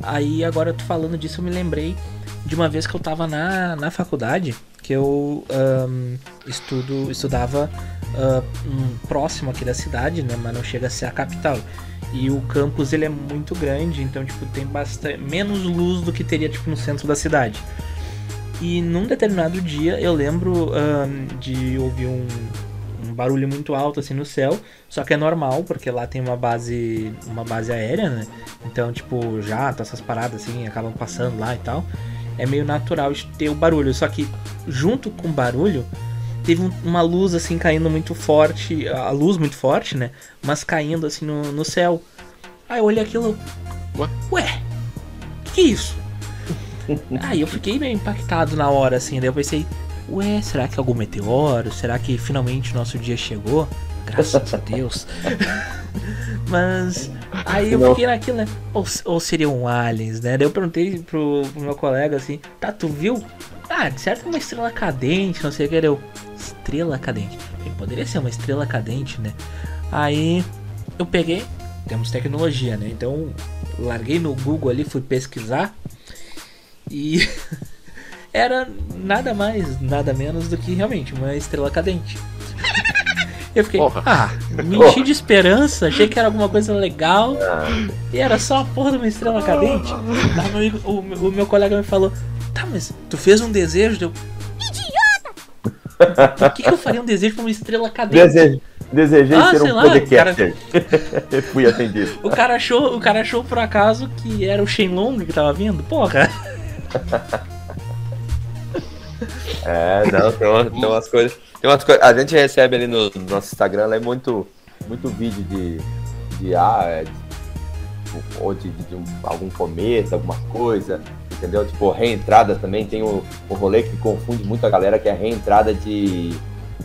Aí agora tu falando disso, eu me lembrei de uma vez que eu tava na, na faculdade, que eu um, estudo, estudava uh, um, próximo aqui da cidade, né? Mas não chega a ser a capital. E o campus ele é muito grande, então tipo tem bastante menos luz do que teria tipo no centro da cidade. E num determinado dia eu lembro um, de ouvir um, barulho muito alto assim no céu, só que é normal, porque lá tem uma base, uma base aérea, né? Então, tipo, jato, essas paradas assim, acabam passando lá e tal. É meio natural de ter o barulho, só que junto com o barulho, teve um, uma luz assim caindo muito forte, a luz muito forte, né? Mas caindo assim no, no céu. Aí eu olhei aquilo, ué, ué que, que é isso? Aí eu fiquei meio impactado na hora, assim, daí eu pensei, ué, será que é algum meteoro? Será que finalmente o nosso dia chegou? Graças a Deus. Mas aí eu fiquei naquilo, né? Ou, ou seriam aliens, né? Daí eu perguntei pro, pro, meu colega assim, tá, tu viu? Ah, de certo é uma estrela cadente, não sei o que era eu. Estrela cadente. Poderia ser uma estrela cadente, né? Aí eu peguei, temos tecnologia, né? Então larguei no Google ali, fui pesquisar e era nada mais, nada menos do que realmente uma estrela cadente. Eu fiquei, porra. ah, me enchi de esperança, achei que era alguma coisa legal. E era só a porra de uma estrela cadente. Meu amigo, o, o, meu colega me falou, tá, mas tu fez um desejo? Deu. Idiota! Por que, que eu faria um desejo pra uma estrela cadente? Desejo. Desejei ah, ser um lá, podcaster. Cara... Fui atendido. O cara, achou, o cara achou por acaso que era o Shenlong que tava vindo? Porra. É, não, tem, uma, tem umas coisas. Tem umas coisas. A gente recebe ali no, no nosso Instagram é muito, muito vídeo de. de ah, é, ou de, de, de um, algum cometa, alguma coisa, entendeu? Tipo, reentrada também tem o, o rolê que confunde muito a galera, que é a reentrada de,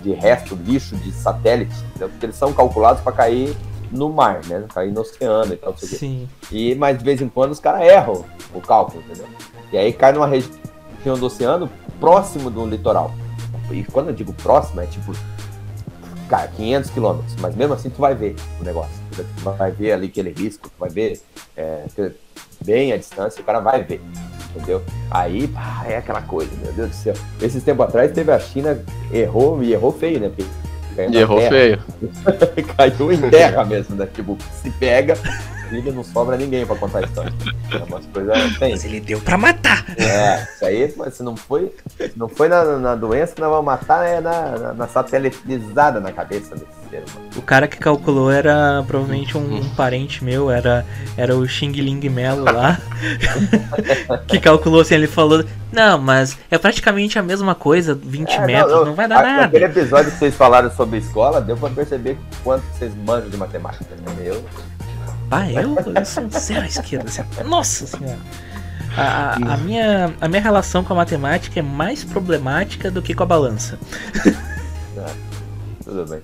de resto, lixo de satélite, entendeu? Porque eles são calculados para cair no mar, né? Cair no oceano e tal, Sim. E, mas de vez em quando os caras erram o cálculo, entendeu? E aí cai numa região do oceano próximo do litoral. E quando eu digo próximo, é tipo, cara, 500 quilômetros. Mas mesmo assim, tu vai ver o negócio. Tu vai ver ali aquele risco, tu vai ver é, bem a distância, o cara vai ver. Entendeu? Aí, pá, é aquela coisa, meu Deus do céu. Esses tempos atrás teve a China, errou e errou feio, né? E errou terra. feio. Caiu em terra mesmo, né? Tipo, se pega, filho, não sobra ninguém pra contar a história. É umas coisas. Tem. Mas ele deu pra matar. É, isso aí, se não foi, se não foi na, na doença que nós vamos matar, é na, na, na satelitizada na cabeça desse ser humano. O cara que calculou era provavelmente um, um parente meu, era, era o Xing Ling Melo lá. que calculou assim, ele falou: Não, mas é praticamente a mesma coisa, 20 É, metros, não, vai dar a- nada. Aquele episódio que vocês falaram sobre escola, deu pra perceber quanto vocês manjam de matemática. Né? Eu, Ah, eu, eu sou zero à esquerda. assim, nossa senhora. A, a- minha, a minha relação com a matemática é mais problemática do que com a balança. tudo bem.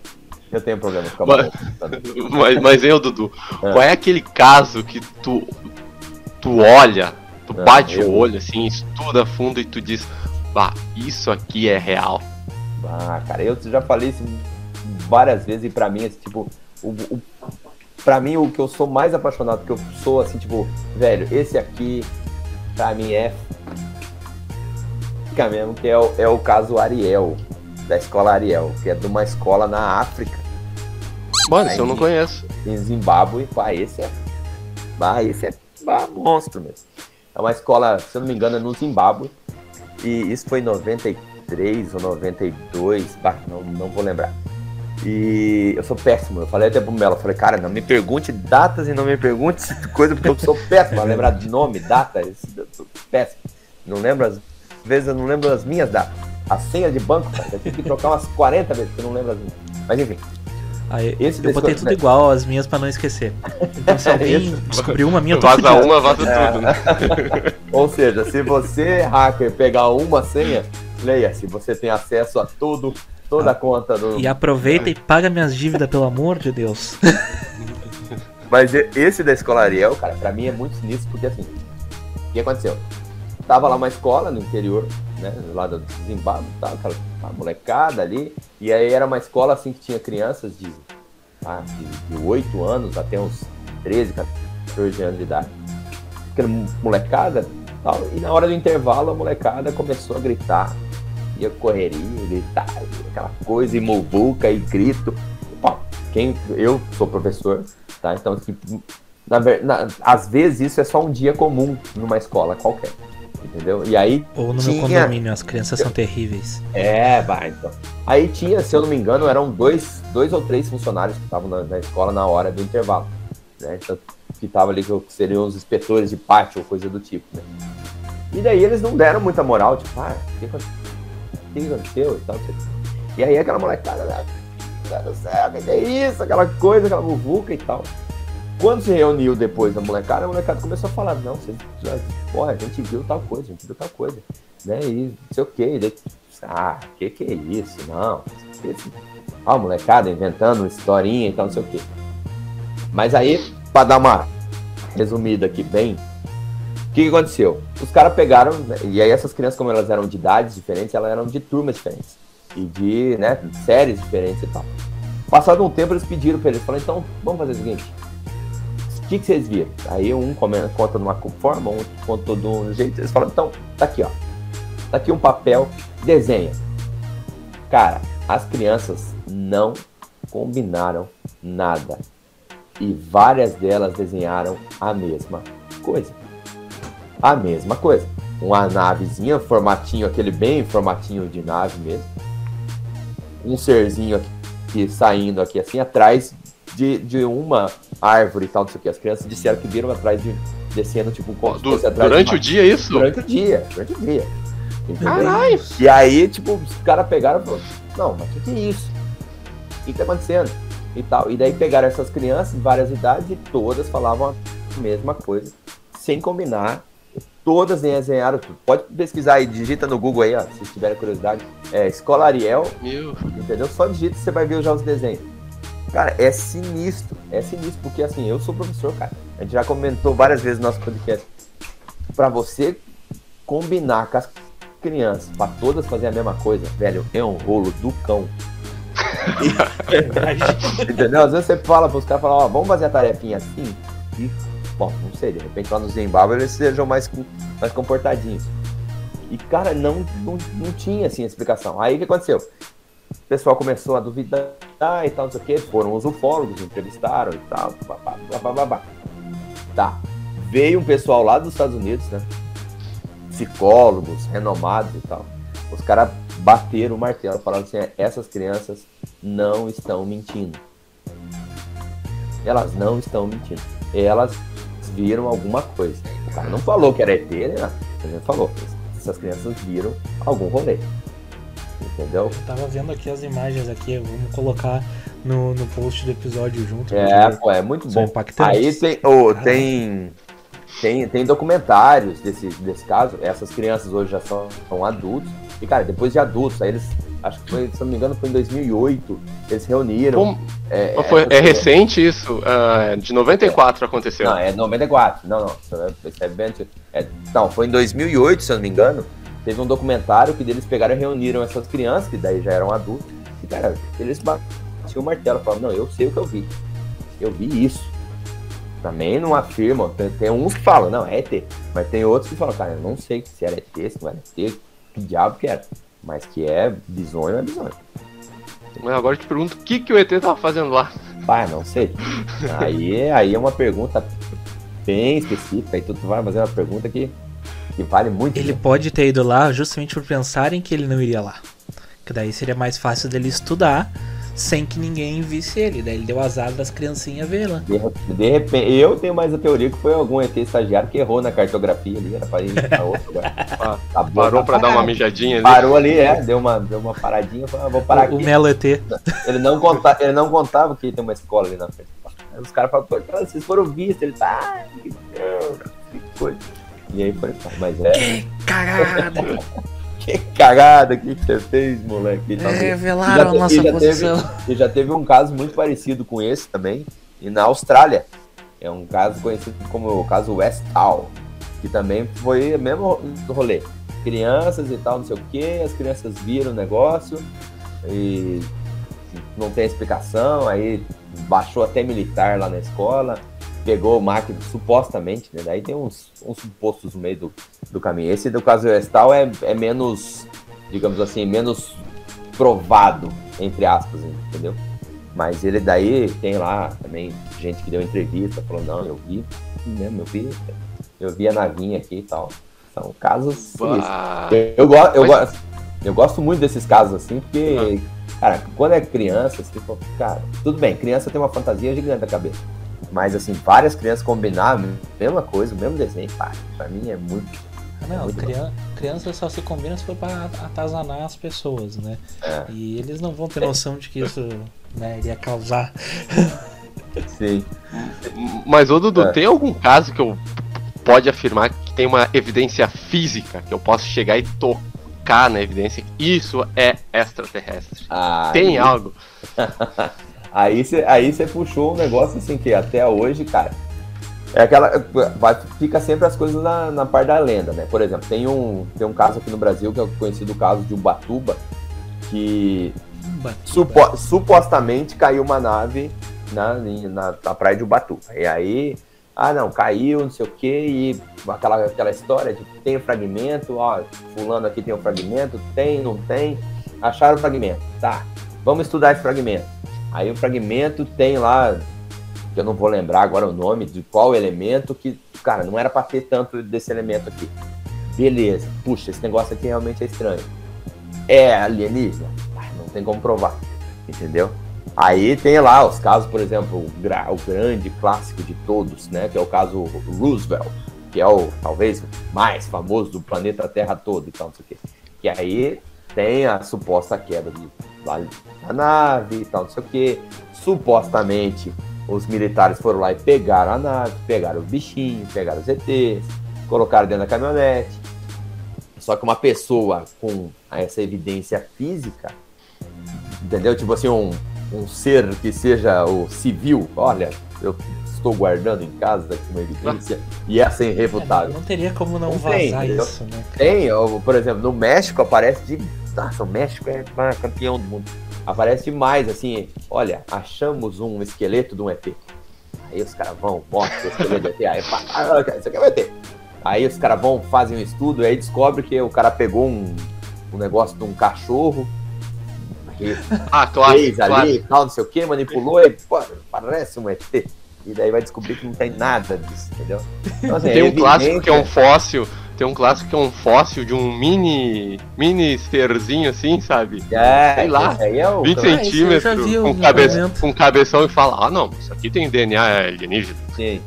Eu tenho problema com a Mas- balança, sabe? Mas, mas ô, Dudu, É. qual é aquele caso que tu, tu olha, tu bate eu- o olho assim, estuda a fundo e tu diz, bah, isso aqui é real. Ah, cara, eu já falei isso várias vezes e pra mim, esse tipo, o, o, pra mim o que eu sou mais apaixonado, que eu sou assim, tipo, velho, esse aqui, pra mim é. Fica mesmo, que é o, é o caso Ariel, da escola Ariel, que é de uma escola na África, Mano, isso eu não conheço. em Zimbábue. Pá, esse é. Bah, esse é bah, monstro mesmo. É uma escola, se eu não me engano, é no Zimbábue. E isso foi em 93 ou 92, bah, não, não vou lembrar. E eu sou péssimo. Eu falei até pro Melo, eu falei, cara, não me pergunte datas e não me pergunte coisa, porque eu sou péssimo. A lembrar de nome, data, eu sou péssimo. Não lembro, às vezes eu não lembro as minhas datas. A senha de banco, cara, eu tive que trocar umas 40 vezes, porque eu não lembro as minhas. Mas enfim, Aí, Esse eu botei tudo igual as minhas pra não esquecer. Então se alguém Isso. descobriu uma minha, eu tô Vaza fudido. uma, vaza É. tudo, né? Ou seja, se você, hacker, pegar uma senha, leia, se você tem acesso a tudo, toda a conta do. E aproveita e paga minhas dívidas, pelo amor de Deus. Mas esse da escola Ariel, cara, pra mim é muito sinistro, porque assim, o que aconteceu? Tava lá uma escola no interior, né, lá do Zimbábue, tá, aquela, aquela molecada ali, e aí era uma escola assim que tinha crianças de, ah, de, de 8 anos até uns 13, 14 anos de idade. Aquela molecada tal, e na hora do intervalo a molecada começou a gritar, ia correria, gritar, e aquela coisa, e muvuca, e grito. Bom, quem, eu sou professor, tá? Então, assim, na, na- às vezes isso é só um dia comum numa escola qualquer, entendeu? E aí Ou no meu Tinha. condomínio, as crianças são terríveis. é, vai, então. Aí tinha, se eu não me engano, eram dois, dois ou três funcionários que estavam na, na escola na hora do intervalo. Né? Então, que estavam ali, que seriam os inspetores de pátio ou coisa do tipo, né? E daí eles não deram muita moral, tipo, ah, o que, que aconteceu e tal. E aí aquela molecada, né? Meu céu, o que é isso? Aquela coisa, aquela muvuca e tal. Quando se reuniu depois da molecada, a molecada começou a falar, não, você, porra, a gente viu tal coisa, a gente viu tal coisa, né? E não sei o quê. Daí, ah, que que é isso? Não. Esse... Ah, molecada inventando historinha e tal, não sei o quê. Mas aí, pra dar uma resumida aqui bem, que, que aconteceu? Os caras pegaram, né, e aí essas crianças, como elas eram de idades diferentes, elas eram de turmas diferentes. E de, né, séries diferentes e tal. Passado um tempo, eles pediram pra eles, falaram, então, vamos fazer o seguinte, o que, que vocês viram? Aí um comenta, conta de uma forma, um conta de um jeito, eles falam, então, tá aqui, ó. Tá aqui um papel, desenha. Cara, as crianças não combinaram nada. E várias delas desenharam a mesma coisa. A mesma coisa. Uma navezinha, formatinho, aquele bem formatinho de nave mesmo. Um serzinho aqui saindo aqui assim, atrás de, de uma árvore e tal, não sei o que. As crianças disseram que viram atrás de. descendo, tipo, Du- de durante uma- o dia isso? Durante o dia, durante o dia. Entendeu? Caralho! E aí, tipo, os caras pegaram e falaram, não, mas o que, que é isso? O que, que tá acontecendo? E tal. E daí pegaram essas crianças de várias idades e todas falavam a mesma coisa, sem combinar. Todas desenharam tudo. Pode pesquisar aí, digita no Google aí, ó, se tiverem curiosidade. É, Escola Ariel, Meu, entendeu? Só digita e você vai ver já os desenhos. Cara, é sinistro. É sinistro, porque assim, eu sou professor, cara. A gente já comentou várias vezes no nosso podcast. Pra você combinar com as crianças, pra todas fazer a mesma coisa, velho, é um rolo do cão. Entendeu? Às vezes você fala pros caras, fala, ó, vamos fazer a tarefinha assim. E, bom, não sei, de repente lá no Zimbábue eles sejam mais, mais comportadinhos. E, cara, não, não, não tinha, assim, explicação. Aí o que aconteceu? O pessoal começou a duvidar e tal, não sei o quê. Foram os ufólogos, entrevistaram e tal, babá, babá, babá. Tá. Veio um pessoal lá dos Estados Unidos, né? Psicólogos, renomados e tal. Os caras bateram o martelo, falaram assim: essas crianças não estão mentindo. Elas não estão mentindo. Elas viram alguma coisa. O cara não falou que era ET, né? Ele falou. Essas crianças viram algum rolê. Entendeu? Eu tava vendo aqui as imagens aqui, vamos colocar no, no post do episódio junto. É, pô, é muito bom. Aí tem, oh, tem, tem, tem documentários desse, desse caso. Essas crianças hoje já são, são adultos. E, cara, depois de adultos, aí eles acho que foi, se não me engano, foi em 2008, eles reuniram. É, foi, é, é recente isso? Uh, de 94 é. aconteceu. Não, é 94. Não, não. Isso é bem, é, não, foi em 2008, se eu não me engano. Teve um documentário que deles pegaram e reuniram essas crianças, que daí já eram adultos. E, cara, eles batiam o martelo. Falavam, não, eu sei o que eu vi. Eu vi isso. Também não afirmam. Tem, tem uns que falam, não, é ET. Mas tem outros que falam, cara, eu não sei se era ET, se não era ET, que diabo que era. Mas que é bizonho, é bizonho. Mas agora eu te pergunto o que, que o ET tava fazendo lá. Pai, não sei. aí, aí é uma pergunta bem específica, e tu vai fazer uma pergunta que, que vale muito. Ele pode ter ido lá justamente por pensarem que ele não iria lá. Que daí seria mais fácil dele estudar sem que ninguém visse ele. Daí ele deu azar das criancinhas vê-la. De, de, repente, eu tenho mais a teoria que foi algum ET estagiário que errou na cartografia ali, era pra ir pra outro lugar. Ah, tá Parou tá pra dar uma mijadinha ali. Parou ali, é, deu uma, deu uma paradinha, falou, ah, vou parar o, aqui. O Melo ET. Ele não, conta, ele não contava que tem uma escola ali na frente. Aí os caras falaram, vocês foram vistos, ele tá. que coisa. E aí foi, mas é. Cagada! que cagada que você fez, moleque. Então, Revelaram a nossa já posição. Teve, e já teve um caso muito parecido com esse também, e na Austrália. É um caso conhecido como o caso Westall, que também foi o mesmo rolê. Crianças e tal, não sei o que, as crianças viram o negócio e não tem explicação, aí baixou até militar lá na escola pegou máquina, supostamente, né? Daí tem uns, uns supostos no meio do, do caminho. Esse do caso Estal é, é menos, digamos assim, menos provado, entre aspas, entendeu? Mas ele daí tem lá também gente que deu entrevista, falou, não, eu vi mesmo, eu vi, eu vi a navinha aqui e tal. São casos. Eu, eu, eu, eu, gosto, eu gosto muito desses casos assim, porque, cara, quando é criança, você fala, cara, tudo bem, criança tem uma fantasia gigante na cabeça. Mas, assim, várias crianças combinar, mesma coisa, o mesmo desenho, pá, pra mim é muito. Ah, não, é muito criança, criança só se combina se for pra atazanar as pessoas, né? É. E eles não vão ter noção de que isso né, iria causar. Sim. Mas, ô Dudu, é. tem algum caso que eu pode afirmar que tem uma evidência física, que eu posso chegar e tocar na evidência? Isso é extraterrestre. Ah, tem algo. Aí você aí puxou um negócio assim que até hoje, cara, é aquela. Vai, fica sempre as coisas na, na parte da lenda, né? Por exemplo, tem um, tem um caso aqui no Brasil que é o conhecido caso de Ubatuba, que supo, supostamente caiu uma nave na, na, na, praia de Ubatuba. E aí, ah não, caiu, não sei o que, e aquela, aquela história de tem o fragmento, ó, fulano aqui tem o fragmento, tem, não tem, acharam o fragmento, tá, vamos estudar esse fragmento. Aí o fragmento tem lá, eu não vou lembrar agora o nome, de qual elemento, que, cara, não era para ter tanto desse elemento aqui. Beleza, puxa, esse negócio aqui realmente é estranho. É alienígena? Não tem como provar, entendeu? Aí tem lá os casos, por exemplo, o, o grande clássico de todos, né? Que é o caso Roosevelt, que é o talvez mais famoso do planeta Terra todo e tal, não sei o quê. Que aí tem a suposta queda de, da nave e tal, não sei o que. Supostamente os militares foram lá e pegaram a nave, pegaram os bichinhos, pegaram os ETs, colocaram dentro da caminhonete. Só que uma pessoa com essa evidência física, entendeu? Tipo assim, um, um ser que seja o civil, olha, eu estou guardando em casa aqui uma evidência e essa é irrefutável. É, não teria como não, não vazar tem, isso, né? Tem, por exemplo, no México aparece de. Nossa, o México é campeão do mundo aparece mais assim, olha, achamos um esqueleto de um ET. Aí os caras vão, mostram o esqueleto do ET, aí pá, ah, isso aqui é um ET. Aí os caras vão, fazem um estudo, e aí descobre que o cara pegou um, um negócio de um cachorro, ah, claro, fez ali e tal, não sei o que, manipulou e pô, parece um ET. E daí vai descobrir que não tem nada disso, entendeu? Então, assim, Tem é um clássico que é um fóssil. Tem um clássico que é um fóssil de um mini. mini serzinho assim, sabe? É, sei lá, esse aí é o 20 Ah, esse centímetros, vi com, cabe... com cabeção e fala: Ah, não, isso aqui tem DNA alienígena. Sim.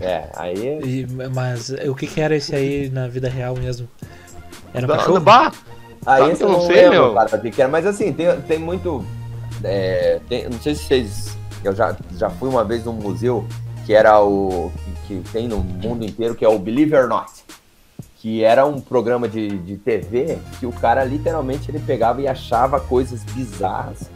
É, aí. E- mas o que, que era esse aí na vida real mesmo? Era um cachorro? bah, Aí Sabe esse que eu não não sei, lembro, meu? cara. Mas assim, tem, tem muito. é, tem- não sei se vocês. Eu já, já fui uma vez num museu que era o. Que, tem no mundo inteiro, que é o Believe or Not. Que era um programa de, de TV que o cara literalmente ele pegava e achava coisas bizarras.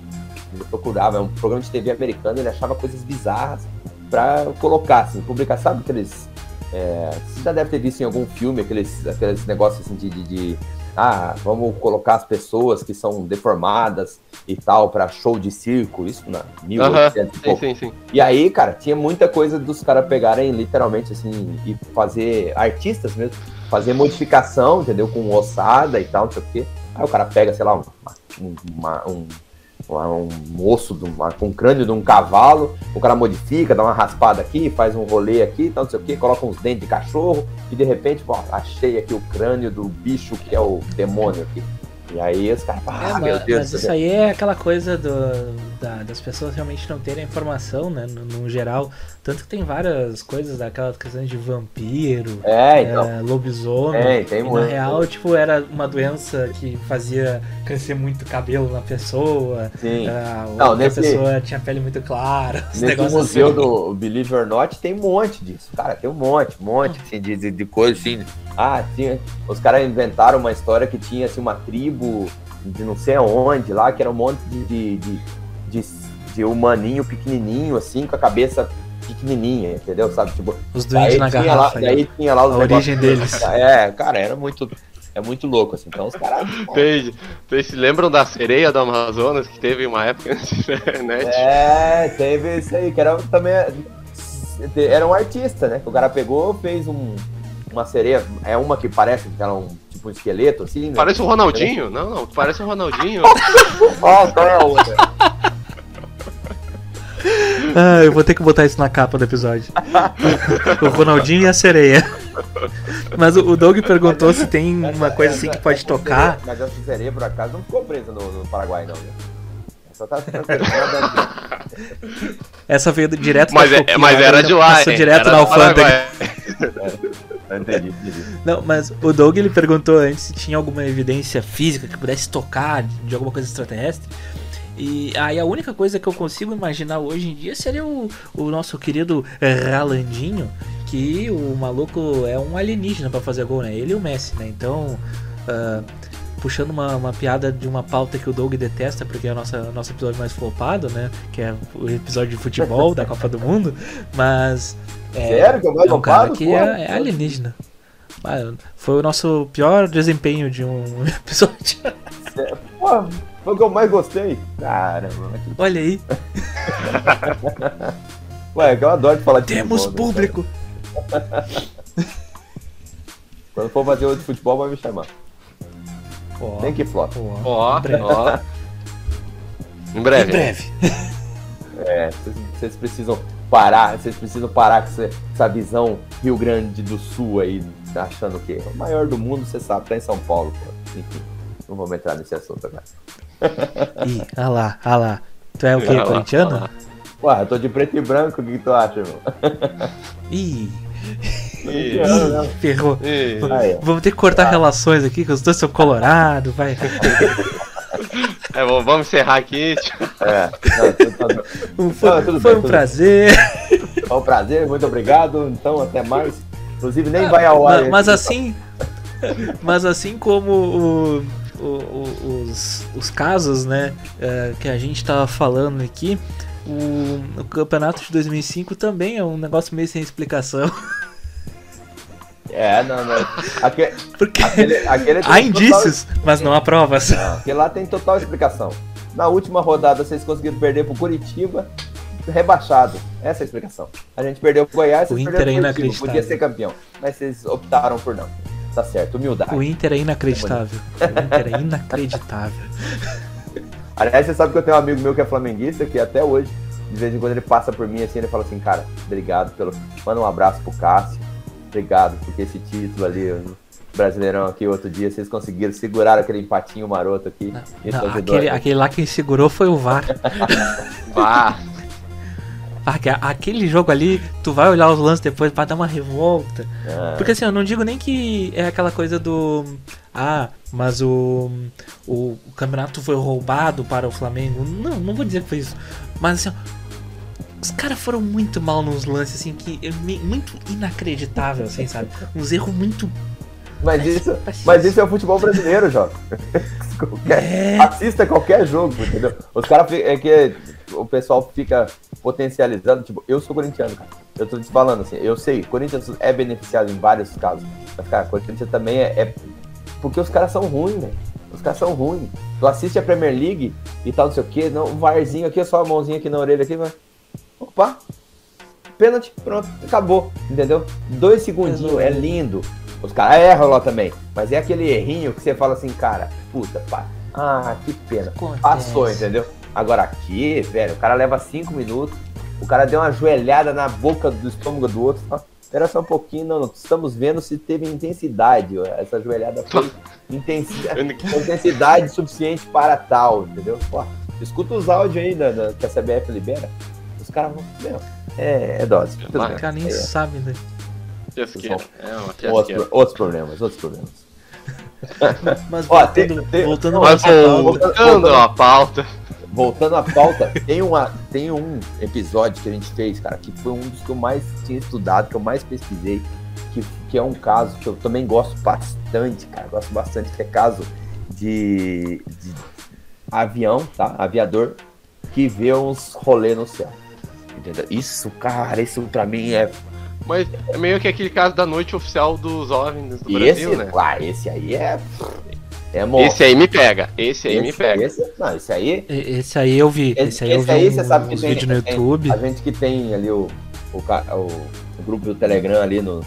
Ele procurava, é um programa de TV americano, ele achava coisas bizarras pra colocar, assim, publicar. Sabe aqueles. É, você já deve ter visto em algum filme aqueles, aqueles negócios assim de, de- de ah, vamos colocar as pessoas que são deformadas e tal pra show de circo, isso na 1800 e sim, sim, sim. E aí, cara, tinha muita coisa dos caras pegarem literalmente assim e fazer artistas mesmo, fazer modificação, entendeu? Com ossada e tal, não sei o quê. Aí o cara pega, sei lá, um, uma- um, uma- um osso de uma- com o crânio de um cavalo, o cara modifica, dá uma raspada aqui, faz um rolê aqui, tal, não sei o quê, coloca uns dentes de cachorro e de repente, pô, achei aqui o crânio do bicho que é o demônio aqui. E aí os caras, ah, É, meu mas, Deus mas isso aí é aquela coisa do- da- das pessoas realmente não terem a informação, né? No, no geral. Tanto que tem várias coisas daquelas questões de vampiro, É, então. é, lobisomem. Tem, tem e na muito. real, tipo, era uma doença que fazia crescer muito cabelo na pessoa. Sim. a Não, nesse- pessoa tinha pele muito clara. Nesse museu assim. do Believe or Not tem um monte disso. Cara, tem um monte, um monte assim, de, de, de coisa assim. Ah, tinha. Os caras inventaram uma história que tinha assim, uma tribo de não sei aonde lá, que era um monte de, de, de, de, de humaninho pequenininho, assim, com a cabeça pequenininha, entendeu? Sabe? Tipo, Os doentes na garrafa. Lá, aí. daí tinha lá os A origem deles. É, cara, era muito. É muito louco, assim. Então os caras. Vocês, vocês se lembram da sereia do Amazonas que teve uma época antes da internet? É, teve isso aí, que era também. Era um artista, né? Que o cara pegou, fez um, uma sereia. É uma que parece que era um tipo um esqueleto, assim. né? Parece o Ronaldinho? Não, não, parece o Ronaldinho. Ó, qual é a outra? Ah, eu vou ter que botar isso na capa do episódio. o Ronaldinho e a sereia. Mas o o Doug perguntou se tem uma coisa assim que pode Essa tocar. sereia- Mas essa sereia, por acaso, não ficou presa no, no Paraguai, não, né? Só tá. Essa veio direto Mas, da é, mas né? era de lá, Passou hein? direto Era alfândega. Paraguai. Entendi, entendi. Não, mas o Doug ele perguntou antes se tinha alguma evidência física que pudesse tocar de alguma coisa extraterrestre. E aí a única coisa que eu consigo imaginar hoje em dia seria o, o nosso querido Ralandinho, que o maluco é um alienígena pra fazer gol, né? Ele e o Messi, né? Então, ah, puxando uma, uma piada de uma pauta que o Doug detesta, porque é o nosso, nosso episódio mais flopado, né? Que é o episódio de futebol da Copa do Mundo. Mas. É, Sério que é o mais é um cara que é, é alienígena. Foi o nosso pior desempenho de um episódio. Pô, foi o que eu mais gostei. Caramba. Olha aí, Ué, é que eu adoro falar de temos futebol, né, público. cara? Quando for fazer outro futebol, vai me chamar. Tem que flop. ó, Ó, em breve. Em breve. É, vocês precisam parar, vocês precisam parar com essa, essa visão Rio Grande do Sul aí, achando que o maior do mundo, você sabe, tá em São Paulo. Pô. Enfim, não vamos entrar nesse assunto agora. Ih, ah lá, ah lá. Tu é o quê, Ah corintiano? ah. Ué, eu tô de preto e branco, o que, que tu acha, irmão? Ih, Ih, ih, ferrou. ih. Vamos ter que cortar relações aqui, que os dois são colorados, vai. É, bom, vamos encerrar aqui. É, não, tudo- tudo- Um- Foi, Não, tudo foi bem, um prazer. Foi um prazer, muito obrigado. Então, até mais. Inclusive, nem vai ao ar. Ma- Mas, esse- assim. Mas assim como o- o- o- os, os casos, né, é, que a gente tava falando aqui, o, o campeonato de 2005 também é um negócio meio sem explicação. É, não, não. Aque- Porque Aquele, aquele há total- indícios, mas não há provas. Não, Aquele lá tem total explicação. Na última rodada, vocês conseguiram perder pro Curitiba, rebaixado. Essa é a explicação. A gente perdeu pro Goiás, O Inter é inacreditável. Podia ser campeão, mas vocês optaram por não. Tá certo, humildade. O Inter é inacreditável. O Inter é inacreditável. Aliás, você sabe que eu tenho um amigo meu que é flamenguista, que até hoje de vez em quando ele passa por mim assim, ele fala assim, cara, obrigado pelo. Manda um abraço pro Cássio. Obrigado, porque esse título ali, Brasileirão aqui outro dia, vocês conseguiram segurar aquele empatinho maroto aqui. Não, não, aquele, aquele, lá que segurou foi o VAR. VAR. Aquele jogo ali, tu vai olhar os lances depois para dar uma revolta. É. Porque assim, eu não digo nem que é aquela coisa do. Ah, mas o, o, o, campeonato foi roubado para o Flamengo. Não, não vou dizer que foi isso. Mas assim, os caras foram muito mal nos lances, assim, que é muito inacreditável, assim, sabe? Uns erros muito. Mas isso, mas isso é o futebol brasileiro, Jota. é. Assista qualquer jogo, entendeu? Os caras. É que o pessoal fica potencializando. Tipo, eu sou corintiano, cara. Eu tô te falando assim, eu sei, Corinthians é beneficiado em vários casos. Mas, cara, Corinthians também é. é porque os caras são ruins, velho. Os caras são ruins. Tu assiste a Premier League e tal, não sei o quê. Não, um varzinho aqui, só a mãozinha aqui na orelha aqui, vai. Opa! Pênalti, pronto, acabou. Entendeu? Dois segundinhos, é lindo. Os caras erram lá também. Mas é aquele errinho que você fala assim, cara, puta, pá. Ah, que pena. Acontece. Passou, entendeu? Agora aqui, velho, o cara leva cinco minutos, o cara deu uma joelhada na boca do estômago do outro. Fala, Espera só um pouquinho, não, não, estamos vendo se teve intensidade. Essa joelhada foi intensidade, intensidade suficiente para tal, entendeu? Pô, escuta os áudios aí da, da, que a CBF libera. Caras vão. Meu, é, é dose. O cara nem é. sabe, né? É outros, outros problemas, outros problemas. Mas voltando, tem, tem, voltando, mas, voltando à pauta voltando à pauta, tem, uma, tem um episódio que a gente fez, cara, que foi um dos que eu mais tinha estudado, que eu mais pesquisei, que, que é um caso que eu também gosto bastante, cara, gosto bastante, que é caso de, de avião, tá? Aviador que vê uns rolê no céu. Entendeu? Isso, cara, isso pra mim é. Mas é meio que aquele caso da noite oficial dos OVNIs do Brasil, esse, né? Ah, esse aí é. É esse aí me pega. Esse aí esse, me pega. Esse, não, esse aí. Esse aí eu vi. Esse, esse aí, eu vi aí um, você sabe que tem, vídeo no YouTube. a gente que tem ali o, o, o, o grupo do Telegram ali no.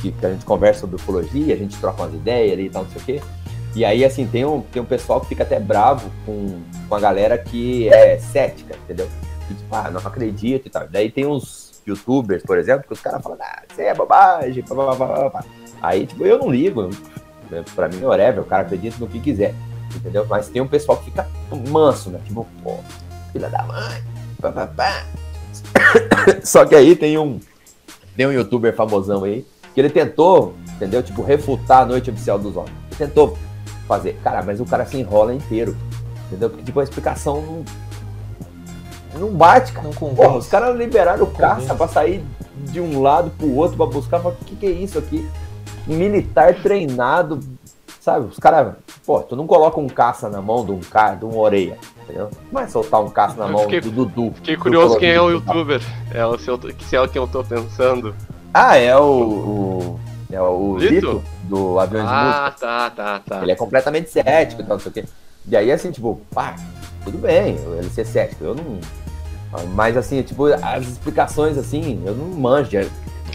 Que, que, a gente conversa sobre ufologia, a gente troca umas ideias ali e tal, não sei o quê. E aí, assim, tem um, tem um pessoal que fica até bravo com, com a galera que é cética, entendeu? Tipo, ah, não acredito e tal. Daí tem uns youtubers, por exemplo, que os caras falam, ah, isso é bobagem, blá, blá, blá, blá. Aí, tipo, eu não ligo, né? Pra mim, whatever, o cara acredita no que quiser, entendeu? Mas tem um pessoal que fica manso, né? Tipo, pô, filha da mãe, pá, pá, pá. Só que aí tem um, tem um youtuber famosão aí, que ele tentou, entendeu? Tipo, refutar a noite oficial dos homens. Ele tentou fazer. Cara, mas o cara se enrola inteiro, entendeu? Porque, tipo, a explicação não, não bate, cara. Não Porra, os caras liberaram o caça pra sair de um lado pro outro pra buscar. O que, que é isso aqui? militar treinado, sabe? Os caras, pô, tu não coloca um caça na mão de um cara, de um orelha, entendeu? Não vai soltar um caça na mão fiquei, do Dudu. Fiquei curioso quem é o youtuber. É o seu, se é o que eu tô pensando. Ah, é o. o é o Lito, Lito do Aviões ah, de Música. Ah, tá, tá, tá. Ele é completamente cético e tal, não sei o quê. E aí, assim, tipo, pá, tudo bem, ele ser cético, eu não. Mas assim, tipo, as explicações assim, eu não manjo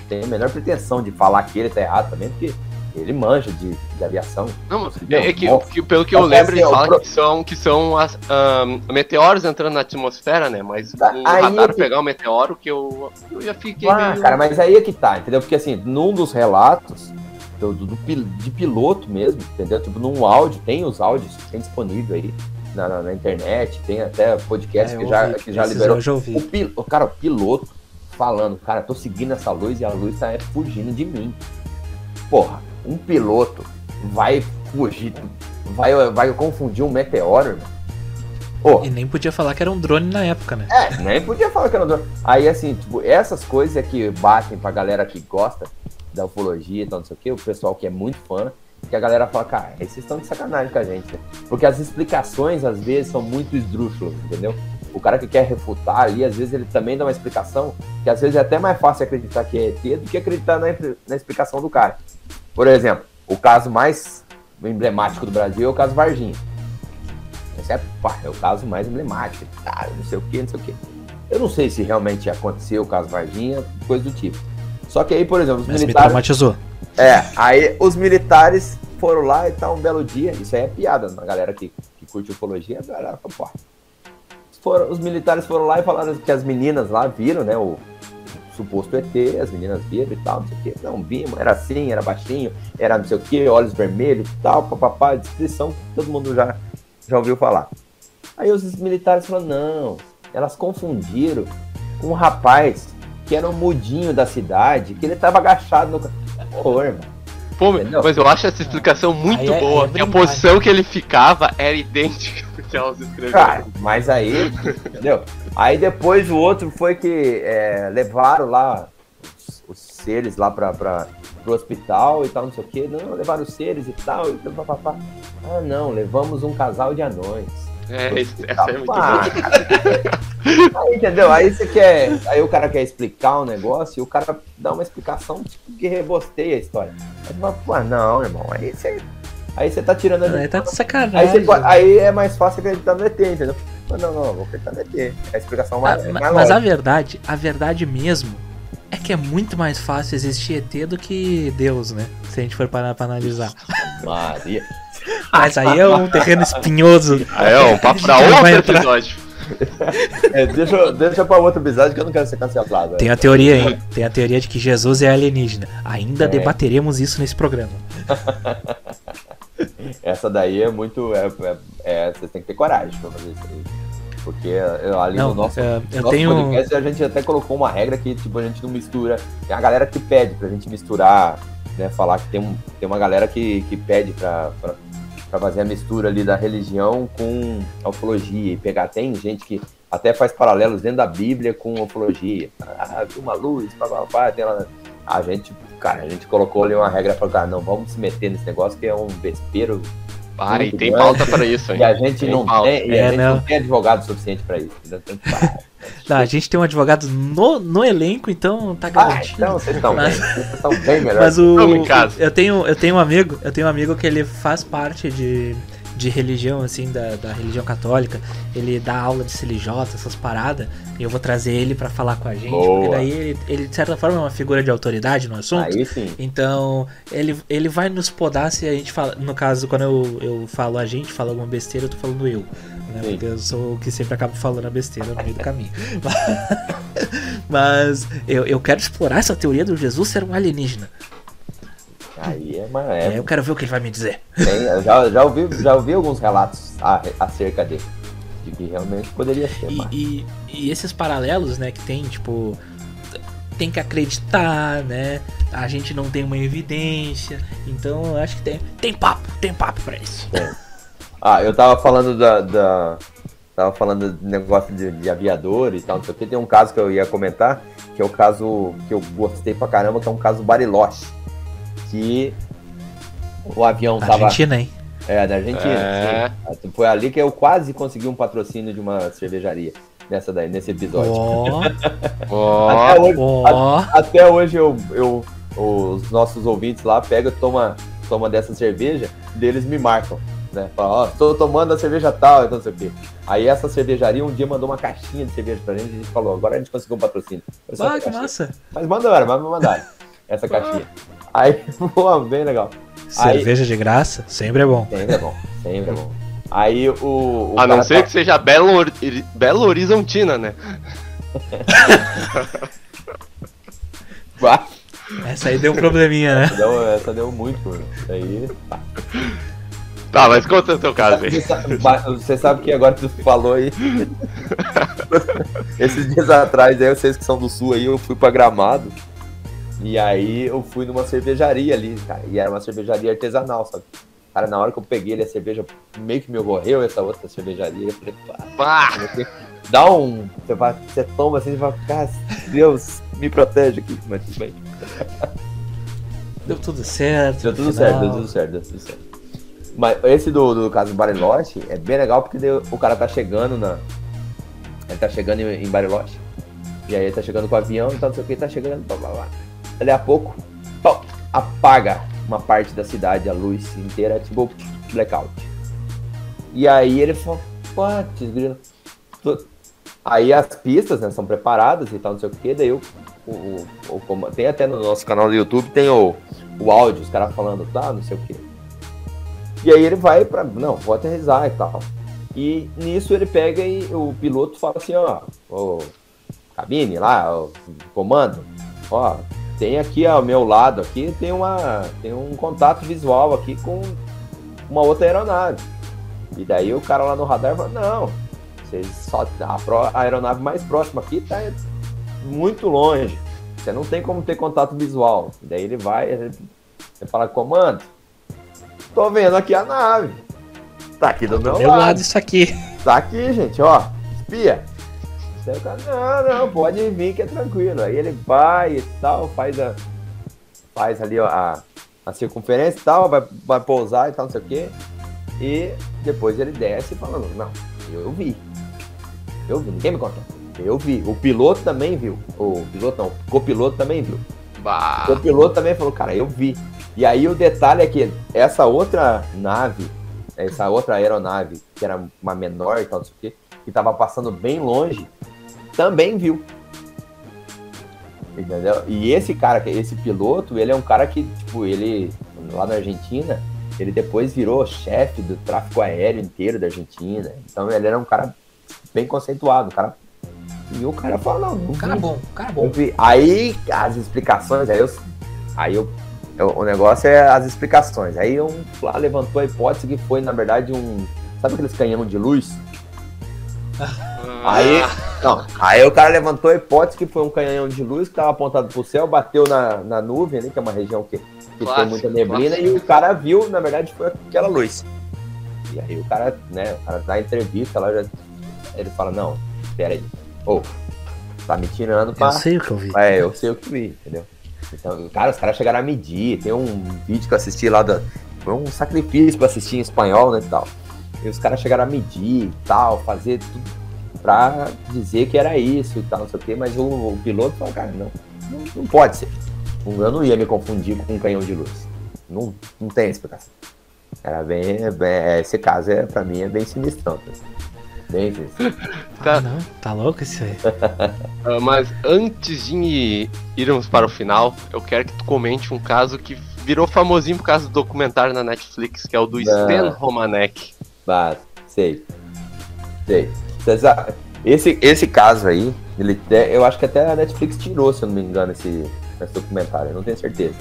tenho a menor pretensão de falar que ele tá errado também, porque ele manja de, de aviação. Não, é, é que, que, pelo que eu lembro, ele fala pro... que são, que são as, um, meteoros entrando na atmosfera, né? Mas tá, o radar é que... pegar o meteoro, que eu, eu já fiquei ah, meio... cara, mas aí é que tá, entendeu? Porque assim, num dos relatos, do, do, do, de piloto mesmo, entendeu? Tipo, num áudio, tem os áudios, tem disponível aí na, na, na internet, tem até podcast é, que, já, que já liberou. Ouvi. O, pil, o cara, o piloto falando, cara, tô seguindo essa luz e a luz tá fugindo de mim. Porra, um piloto vai fugir, vai, vai confundir um meteoro, irmão. Oh. E nem podia falar que era um drone na época, né? É, nem podia falar que era um drone. Aí, assim, tipo, essas coisas é que batem pra galera que gosta da ufologia e tal, não sei o que, o pessoal que é muito fã, que a galera fala, cara, esses estão de sacanagem com a gente, né? Porque as explicações, às vezes, são muito esdrúxulas, entendeu? o cara que quer refutar ali, às vezes ele também dá uma explicação que às vezes é até mais fácil acreditar que é ET do que acreditar na, na explicação do cara. Por exemplo, o caso mais emblemático do Brasil é o caso Varginha. Esse é, pá, é o caso mais emblemático, tá, não sei o que, não sei o que. Eu não sei se realmente aconteceu o caso Varginha, coisa do tipo. Só que aí, por exemplo, os Mas militares. Me traumatizou. É, aí os militares foram lá e tal, um belo dia. Isso aí é piada na galera que, que curte ufologia. A galera fala, foram, os militares foram lá e falaram que as meninas lá viram, né? O suposto ET, as meninas viram e tal, não sei o que. Não, vimos, era assim, era baixinho, era não sei o que, olhos vermelhos e tal, papapá, descrição todo mundo já, já ouviu falar. Aí os militares falaram, não, elas confundiram com um rapaz que era um mudinho da cidade, que ele tava agachado no. Pô, irmão. Pô, Entendeu? mas eu acho essa explicação muito é- boa. é que a posição que ele ficava era idêntica do que elas escreveram. Cara, mas aí, entendeu? Aí depois o outro foi que é, levaram lá os, os seres lá pra, pra, pro hospital e tal, não sei o que. Não, levaram os seres e tal, e papapá. Ah, não, levamos um casal de anões. É, isso- essa é muito Ah, boa. Aí, entendeu? Aí você quer. Aí o cara quer explicar um negócio e o cara dá uma explicação tipo, que rebosteia a história. Aí fala, pô, não, irmão, aí você. Aí você tá tirando a Aí tá de Aí, sacanagem. você pode- aí é mais fácil acreditar no ET, entendeu? Mas não, não, vou acreditar no ET. É a explicação Ah, mais, ma- mais mas a lógica. verdade, a verdade mesmo é que é muito mais fácil existir ET do que Deus, né? Se a gente for parar pra analisar. Maria. Mas aí é um terreno espinhoso. Ah, é um papo pra outro entrar. episódio. É, deixa, eu- deixa pra outro episódio que eu não quero ser cancelado. Tem a teoria, hein? Tem a teoria de que Jesus é alienígena. Ainda É. debateremos isso nesse programa. Essa daí é muito. É, é, é, você tem que ter coragem pra fazer isso aí. Porque ali Não, no nosso, é, eu nosso tenho. podcast a gente até colocou uma regra que tipo, a gente não mistura. Tem a galera que pede pra gente misturar, né? Falar que tem, um, tem uma galera que, que pede pra, pra, pra fazer a mistura ali da religião com a ufologia e pegar. Tem gente que até faz paralelos dentro da Bíblia com ufologia. Ah, viu uma luz, pá, pá, pá, tem lá. A gente, cara, a gente colocou ali uma regra pra cara, não vamos se meter nesse negócio que é um vespeiro Ah, e Muito tem grande. pauta pra isso, hein? e a gente Tem não pauta. tem, e É, a gente não. não tem advogado suficiente pra isso. Então. Não, a gente tem um advogado no, no elenco, então tá Ah, garantido. então vocês estão bem. Mas- Vocês estão bem melhor. Mas o. Vamos em casa. Eu tenho, eu tenho um amigo, eu tenho um amigo que ele faz parte de, de religião, assim, da, da religião católica. Ele dá aula de CLJ, essas paradas. E eu vou trazer ele pra falar com a gente. Boa. Porque daí ele, ele, de certa forma, é uma figura de autoridade no assunto. Aí sim. Então, ele, ele vai nos podar se a gente fala. No caso, quando eu, eu falo a gente, falo alguma besteira, eu tô falando eu. Né? Sim. Porque eu sou o que sempre acabo falando a besteira no meio do caminho. Mas eu, eu quero explorar essa teoria do Jesus ser um alienígena. Aí é, uma, É, é, eu quero ver o que ele vai me dizer. tem- já, já, ouvi, já ouvi alguns relatos a- acerca dele. De que realmente poderia ser E, e, e esses paralelos, né, que tem, tipo. Tem que acreditar, né? A gente não tem uma evidência. Então eu acho que tem, tem papo, tem papo pra isso. Ah, eu tava falando da. da- tava falando do negócio de, de aviador e tal, não sei o que. Tem um caso que eu ia comentar, que é o caso que eu gostei pra caramba, que é um caso Bariloche. Que o avião tava. Argentina, hein? É, da Argentina. É. sim. Foi ali que eu quase consegui um patrocínio de uma cervejaria. Nessa daí, nesse episódio. Ó, Ó, Até hoje, ó. até hoje eu, eu- os nossos ouvintes lá pegam e toma, toma dessa cerveja, deles me marcam. Né? Fala, ó, tô tomando a cerveja tal, então não sei o quê. Aí essa cervejaria um dia mandou uma caixinha de cerveja pra gente e a gente falou, agora a gente conseguiu um patrocínio. Ah, que massa. Mas mandaram, mas me mandaram essa caixinha. Aí, pô, bem legal. Aí- Cerveja de graça, sempre é bom. Sempre é bom, sempre é bom. Aí o. o a não ser tá- que seja Belo, Belo Horizontina, né? Ah, Essa aí deu um probleminha, né? essa deu, essa deu muito, mano. Aí. tá. Tá, mas conta o teu caso aí. Você sabe, que agora tu falou aí. Esses dias atrás, aí, vocês que são do sul aí, eu fui pra Gramado. E aí eu fui numa cervejaria ali, cara. E era uma cervejaria artesanal, sabe? Cara, na hora que eu peguei ali a cerveja, meio que me ocorreu essa outra cervejaria. Eu falei, pá, dá um. Você, vai, você toma assim e fala, cara, Deus, me protege aqui. Mas tudo bem. Deu tudo certo. Deu tudo final. certo, deu tudo certo, deu tudo certo. Mas esse do, do caso do Bariloche é bem legal porque daí o cara tá chegando na. Ele tá chegando em, em Bariloche. E aí ele tá chegando com o avião e tal, não sei o que, tá chegando, blá blá blá. Dali a pouco, pau, apaga uma parte da cidade, a luz inteira, tipo blackout. E aí ele falou, putz, grilo. Aí as pistas, né, são preparadas e tal, não sei o que, daí o, o, o- tem até no nosso canal do YouTube, tem o, o áudio, os caras falando, tá, não sei o que. E aí ele vai pra, não, vou aterrissar e tal. E nisso ele pega e o piloto fala assim, ó, cabine lá, comando, ó, tem aqui ao meu lado aqui tem uma tem um contato visual aqui com uma outra aeronave. E daí o cara lá no radar fala, não, vocês só a, pro, a aeronave mais próxima aqui tá muito longe. Você não tem como ter contato visual. E daí ele vai, ele, ele fala, comando, tô vendo aqui a nave. Tá aqui do meu, meu lado. lado isso aqui. Tá aqui, gente, ó. Espia. Daí o cara, não, não, pode vir que é tranquilo. Aí ele vai e tal, faz a. Faz ali ó, a, a circunferência e tal, vai, vai pousar e tal, não sei o quê. E depois ele desce falando, não, eu vi. Eu vi, ninguém me contou. Eu vi. O piloto também viu. O piloto não, o copiloto também viu. Bah. O piloto também falou, cara, eu vi. E aí o detalhe é que essa outra nave essa outra aeronave, que era uma menor e tal, não sei o quê, que estava passando bem longe, também viu. Entendeu? E esse cara, esse piloto, ele é um cara que, tipo, ele, lá na Argentina, ele depois virou chefe do tráfego aéreo inteiro da Argentina. Então ele era um cara bem conceituado, um cara. E o cara fala, não, não cara vi. bom, cara bom. Aí as explicações, aí eu, aí eu o negócio é as explicações. Aí um lá levantou a hipótese que foi, na verdade, um. Sabe aqueles canhão de luz? aí, não, aí o cara levantou a hipótese que foi um canhão de luz que estava apontado para o céu, bateu na, na nuvem, né, que é uma região que, que tem muita neblina, e o cara viu, na verdade, foi aquela luz. E aí o cara, né, o cara dá entrevista lá, já, ele fala, não, pera aí, ô, oh, tá me tirando pra... Eu sei o que eu vi. É, eu sei o que vi, entendeu? Então, cara, os caras chegaram a medir. Tem um vídeo que eu assisti lá da. Foi um sacrifício pra assistir em espanhol, né? E tal. E os caras chegaram a medir e tal, fazer tudo pra dizer que era isso e tal, não sei o quê, mas o, o piloto falou, cara, não, não, não, pode ser. Eu não ia me confundir com um canhão de luz. Não, não tem explicação. Era bem, bem. Esse caso, é, pra mim, é bem sinistrão. Tá? Bem Tá, ah, não, tá louco isso aí. uh, mas antes de irmos para o final, eu quero que tu comente um caso que virou famosinho por causa do documentário na Netflix, que é o do Stan Romanek. Ah, sei. Sei. Esse, esse caso aí, ele, eu acho que até a Netflix tirou, se eu não me engano, esse, esse documentário, eu não tenho certeza.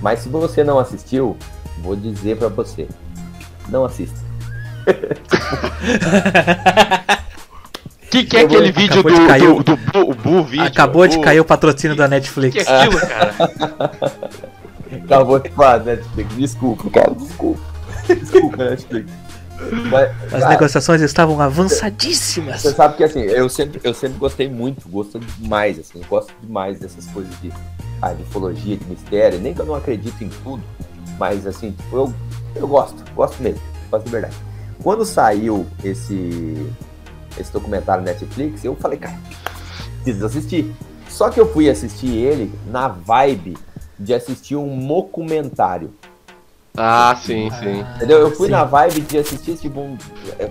Mas se você não assistiu, vou dizer para você, não assista. que, que é aquele vídeo do, do, do, do, do Bu vídeo? Acabou de cair o patrocínio da Netflix. Que, que é aquilo, cara? Acabou de falar, Netflix. Desculpa, cara. Desculpa. Desculpa, Netflix. Mas, As cara, negociações estavam avançadíssimas. Você sabe que assim, eu sempre, eu sempre gostei muito, gosto demais, assim, gosto demais dessas coisas de, ah, de ufologia, de mistério, nem que eu não acredito em tudo, mas assim, tipo, eu, eu gosto, gosto mesmo, gosto de verdade. Quando saiu esse, esse documentário Netflix, eu falei, cara, preciso assistir. Só que eu fui assistir ele na vibe de assistir um documentário. Ah, sim, sim. Entendeu? Eu fui sim. na vibe de assistir, tipo, um, é,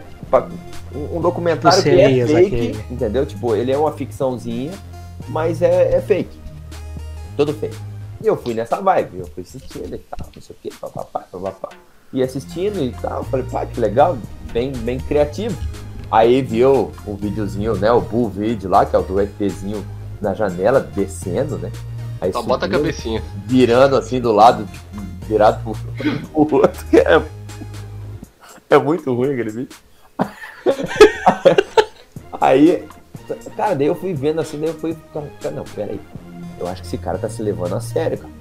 um documentário que é fake, entendeu? Tipo, ele é uma ficçãozinha, mas é, é fake. Todo fake. E eu fui nessa vibe, eu fui assistindo e tal, não sei o que, papapá, papapá e assistindo e tal. Falei, pá, que legal, bem, bem criativo. Aí viu o videozinho, né? O Bull vídeo lá, que é o do ETzinho na janela, descendo, né? Aí Só subindo, bota a cabecinha. Virando assim do lado, virado pro, pro outro. É, é muito ruim aquele vídeo. Aí, cara, daí eu fui vendo assim, daí eu fui. Cara, não, peraí. Eu acho que esse cara tá se levando a sério, cara.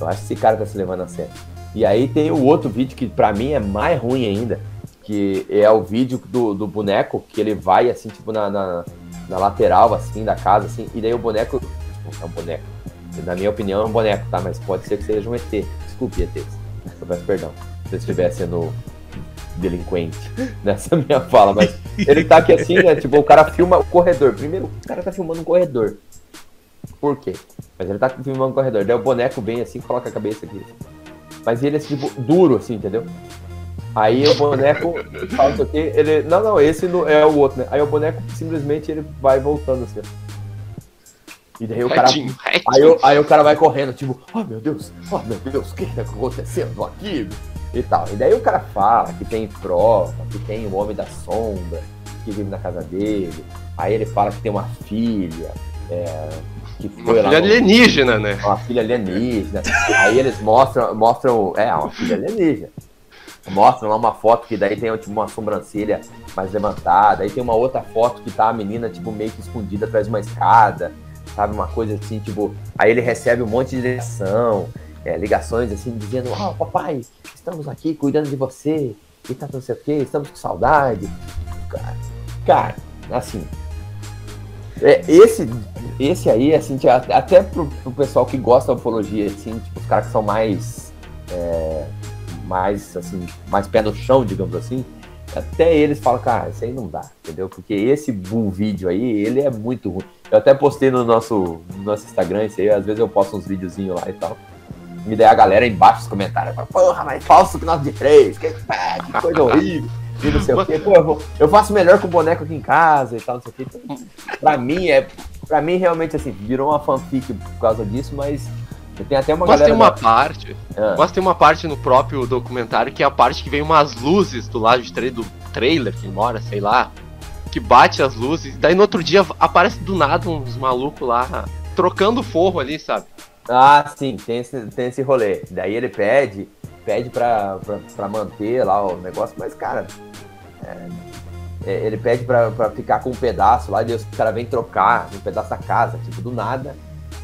Eu acho que esse cara tá se levando a sério. E aí tem o outro vídeo que para mim é mais ruim ainda, que é o vídeo do, do boneco, que ele vai assim, tipo, na, na, na lateral, assim, da casa, assim, e daí o boneco. É um boneco. Na minha opinião é um boneco, tá? Mas pode ser que seja um ET. Desculpe, ET. Eu peço perdão. Se eu estiver sendo delinquente nessa minha fala, mas ele tá aqui assim, né? Tipo, o cara filma o corredor. Primeiro, o cara tá filmando um corredor. Por quê? Mas ele tá filmando um corredor. Daí o boneco vem assim, coloca a cabeça aqui. Mas ele é tipo duro, assim, entendeu? Aí o boneco fala isso aqui, ele. Não, não, esse não é o outro, né? Aí o boneco simplesmente ele vai voltando assim. E daí o cara. Retinho, retinho. Aí, o, aí o cara vai correndo, tipo, oh meu Deus, oh meu Deus, o que está acontecendo aqui? e tal. E daí o cara fala que tem prova, que tem o homem da sombra, que vive na casa dele. Aí ele fala que tem uma filha, é, que Uma foi lá filha no- alienígena, né? uma filha alienígena. Aí eles mostram, mostram, é, uma filha alienígena. Mostram lá uma foto que daí tem tipo, uma sobrancelha mais levantada. Aí tem uma outra foto que tá a menina, tipo, meio que escondida atrás de uma escada. Sabe, uma coisa assim, tipo. Aí ele recebe um monte de ligação, é, ligações assim, dizendo, ó, papai, estamos aqui cuidando de você, e tá não sei o quê, estamos com saudade. Cara, cara, assim. É, esse, esse aí, assim, até pro, pro pessoal que gosta da ufologia, assim, tipo, os caras que são mais. é, mais, assim, mais pé no chão, digamos assim, até eles falam, cara, isso aí não dá, entendeu? Porque esse bull vídeo aí, ele é muito ruim. Eu até postei no nosso, no nosso Instagram isso aí, às vezes eu posto uns videozinhos lá e tal. E daí a galera embaixo nos comentários fala, porra, mas falso que nós de três, que, que coisa horrível. E não sei o quê. Pô, eu, vou- eu faço melhor com o boneco aqui em casa e tal, não sei o quê. Então, pra mim, é. Pra mim, realmente, assim, virou uma fanfic por causa disso, mas tem até uma galera. tem uma da- parte, Ah, mas tem uma parte no próprio documentário que é a parte que vem umas luzes do lado de tra do trailer que mora, sei lá, que bate as luzes, daí no outro dia aparece do nada uns malucos lá trocando forro ali, sabe? Ah, sim, tem esse, tem esse rolê. Daí ele pede, pede pra, pra, pra manter lá o negócio, mas, cara, é, é, ele pede pra, pra ficar com um pedaço lá, e daí os caras vêm trocar um pedaço da casa, tipo, do nada.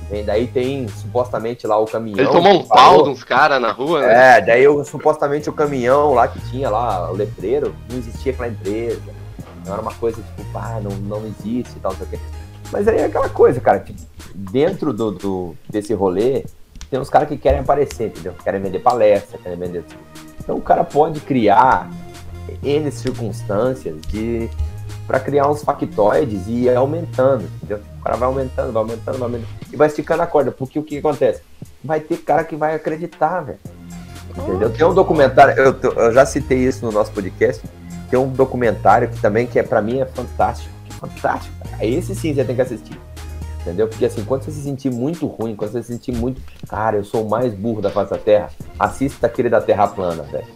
Vem, daí tem supostamente lá o caminhão. Ele tomou um pau de uns caras na rua, né? É, daí eu, supostamente o caminhão lá que tinha lá, o letreiro, não existia aquela empresa. Não era uma coisa tipo, pá, não, não existe e tal, não sei o quê. Mas aí é aquela coisa, cara, tipo, dentro do, do- desse rolê, tem uns caras que querem aparecer, entendeu? Querem vender palestra, querem vender. Então o cara pode criar N circunstâncias de para criar uns factoides e ir aumentando, entendeu? O cara vai aumentando, vai aumentando, vai aumentando e vai esticando a corda, porque o que acontece? Vai ter cara que vai acreditar, velho. Entendeu? Tem um documentário, eu, eu já citei isso no nosso podcast. Tem um documentário que também que é para mim é fantástico, fantástico. Esse sim você tem que assistir. Entendeu? Porque assim, quando você se sentir muito ruim, quando você se sentir muito, cara, eu sou o mais burro da face da Terra, assista aquele da Terra plana, velho.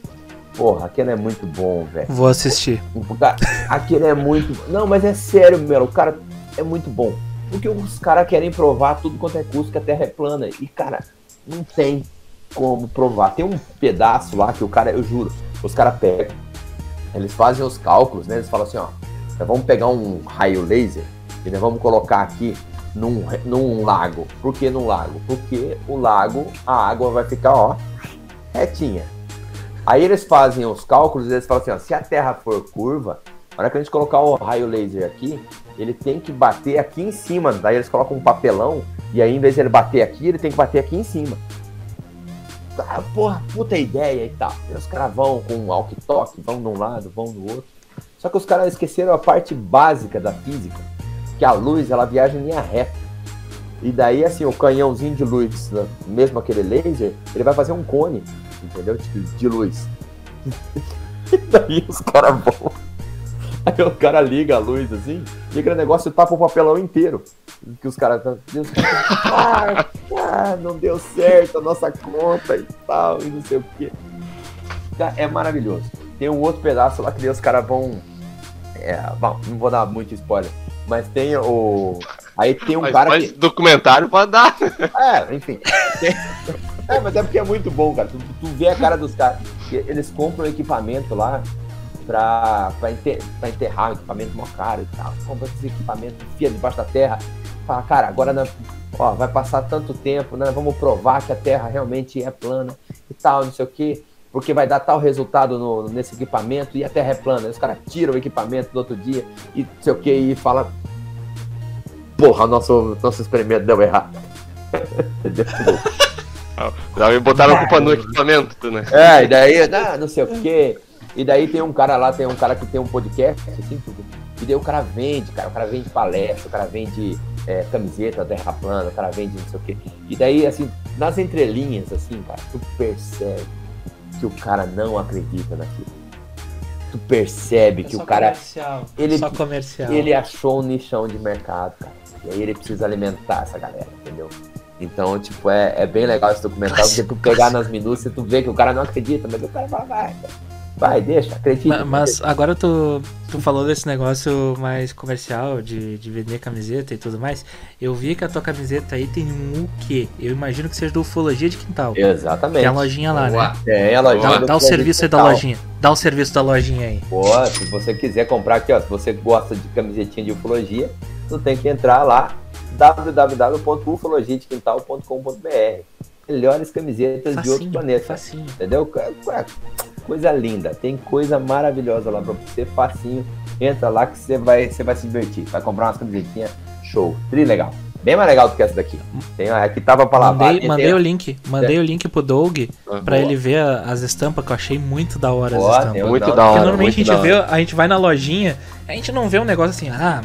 Porra, aquele é muito bom, velho. Vou assistir. Cara- Aquele é muito. Não, mas é sério, meu. O cara é muito bom. Porque os caras querem provar tudo quanto é custo que a Terra é plana. E, cara, não tem como provar. Tem um pedaço lá que o cara, eu juro, os caras pegam, eles fazem os cálculos, né? Eles falam assim, ó, nós vamos pegar um raio laser e nós vamos colocar aqui num, num lago. Por que num lago? Porque o lago, a água vai ficar, ó, retinha. Aí eles fazem os cálculos e eles falam assim, ó, se a Terra for curva, na hora que a gente colocar o raio laser aqui, ele tem que bater aqui em cima. Daí eles colocam um papelão e aí em vez de ele bater aqui, ele tem que bater aqui em cima. Ah, porra, puta ideia e tal. E os caras vão com um walkie-talkie, vão de um lado, vão do outro. Só que os caras esqueceram a parte básica da física, que a luz ela viaja em linha reta. E daí, assim, o canhãozinho de luz, mesmo aquele laser, ele vai fazer um cone, entendeu? De, de luz. e daí os caras vão. Aí o cara liga a luz assim, e aquele negócio tapa o papelão inteiro. Que os caras. Ah, não deu certo a nossa conta e tal, e não sei o quê. É maravilhoso. Tem um outro pedaço lá que daí os caras vão. É, bom, não vou dar muito spoiler. Mas tem o. Aí tem um Mas, cara mas que. documentário pode dar. É, enfim. É, mas é porque é muito bom, cara. Tu, tu vê a cara dos caras. Eles compram equipamento lá pra, pra, enter- pra enterrar, um equipamento mó caro e tal. Compra esse equipamento, enfia debaixo da terra. Fala, cara, agora ó, vai passar tanto tempo, né? Vamos provar que a terra realmente é plana e tal, não sei o quê. Porque vai dar tal resultado no- nesse equipamento e a terra é plana. Os caras tiram o equipamento no outro dia e não sei o quê e fala. Porra, nosso, nosso experimento deu errado. Entendeu? Já botaram a culpa no equipamento, né? É, e daí, ah, não sei o quê. E daí tem um cara lá, tem um cara que tem um podcast, assim, tudo. E daí o cara vende, cara, o cara vende palestra, o cara vende é, camiseta, terra plana, o cara vende não sei o quê. E daí, assim, nas entrelinhas, assim, cara, tu percebe que o cara não acredita naquilo. Tu percebe que o cara, Comercial. ele- Só comercial. ele achou um nichão de mercado, cara. E aí ele precisa alimentar essa galera, entendeu? Então, tipo, é, é bem legal esse documentário, porque tu pegar nas minúcias, tu vê que o cara não acredita, mas o cara fala, vai, vai, deixa, acredita. Mas, mas agora tu, tu falou desse negócio mais comercial, de, de vender camiseta e tudo mais. Eu vi que a tua camiseta aí tem um o quê? Eu imagino que seja do Ufologia de Quintal. Exatamente. Tem a lojinha lá, Boa. né? Tem a lojinha Dá, dá o serviço aí da lojinha. Dá o serviço da lojinha aí. Pô, se você quiser comprar aqui, ó, se você gosta de camisetinha de ufologia, tu tem que entrar lá www.ufologiadequintal.com.br. Melhores camisetas de outro planeta. facinho. Entendeu? É, Coisa linda, tem coisa maravilhosa lá pra você, facinho. Entra lá que você vai, você vai se divertir. Vai comprar umas camisetinhas show, tri legal. Bem mais legal do que essa daqui. Tem que tava pra lavar. Mandei, mandei tem- o link. Mandei o link pro Doug Ah, pra boa. ele ver as estampas, que eu achei muito da hora Ó, as estampas. Muito da Porque hora. normalmente a gente, vê, a gente vai na lojinha, a gente não vê um negócio assim, ah,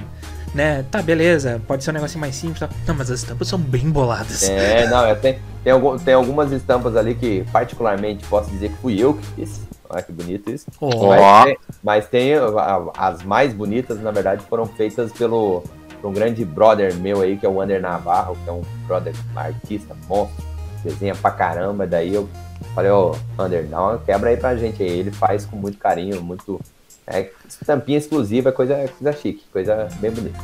né, tá, beleza, pode ser um negocinho mais simples, tá? Não, mas as estampas são bem boladas. É, não, é, tem, tem, algum- tem algumas estampas ali que, particularmente, posso dizer que fui eu que fiz. Olha que bonito isso. Ó, Ó. Mas tem, mas tem as mais bonitas, na verdade, foram feitas pelo um grande brother meu aí, que é o Wander Navarro, que é um brother artista, monstro, desenha pra caramba. Daí eu falei, ô, Wander, dá uma quebra aí pra gente aí. Ele faz com muito carinho, muito. É, estampinha exclusiva, coisa, coisa chique, coisa bem bonita.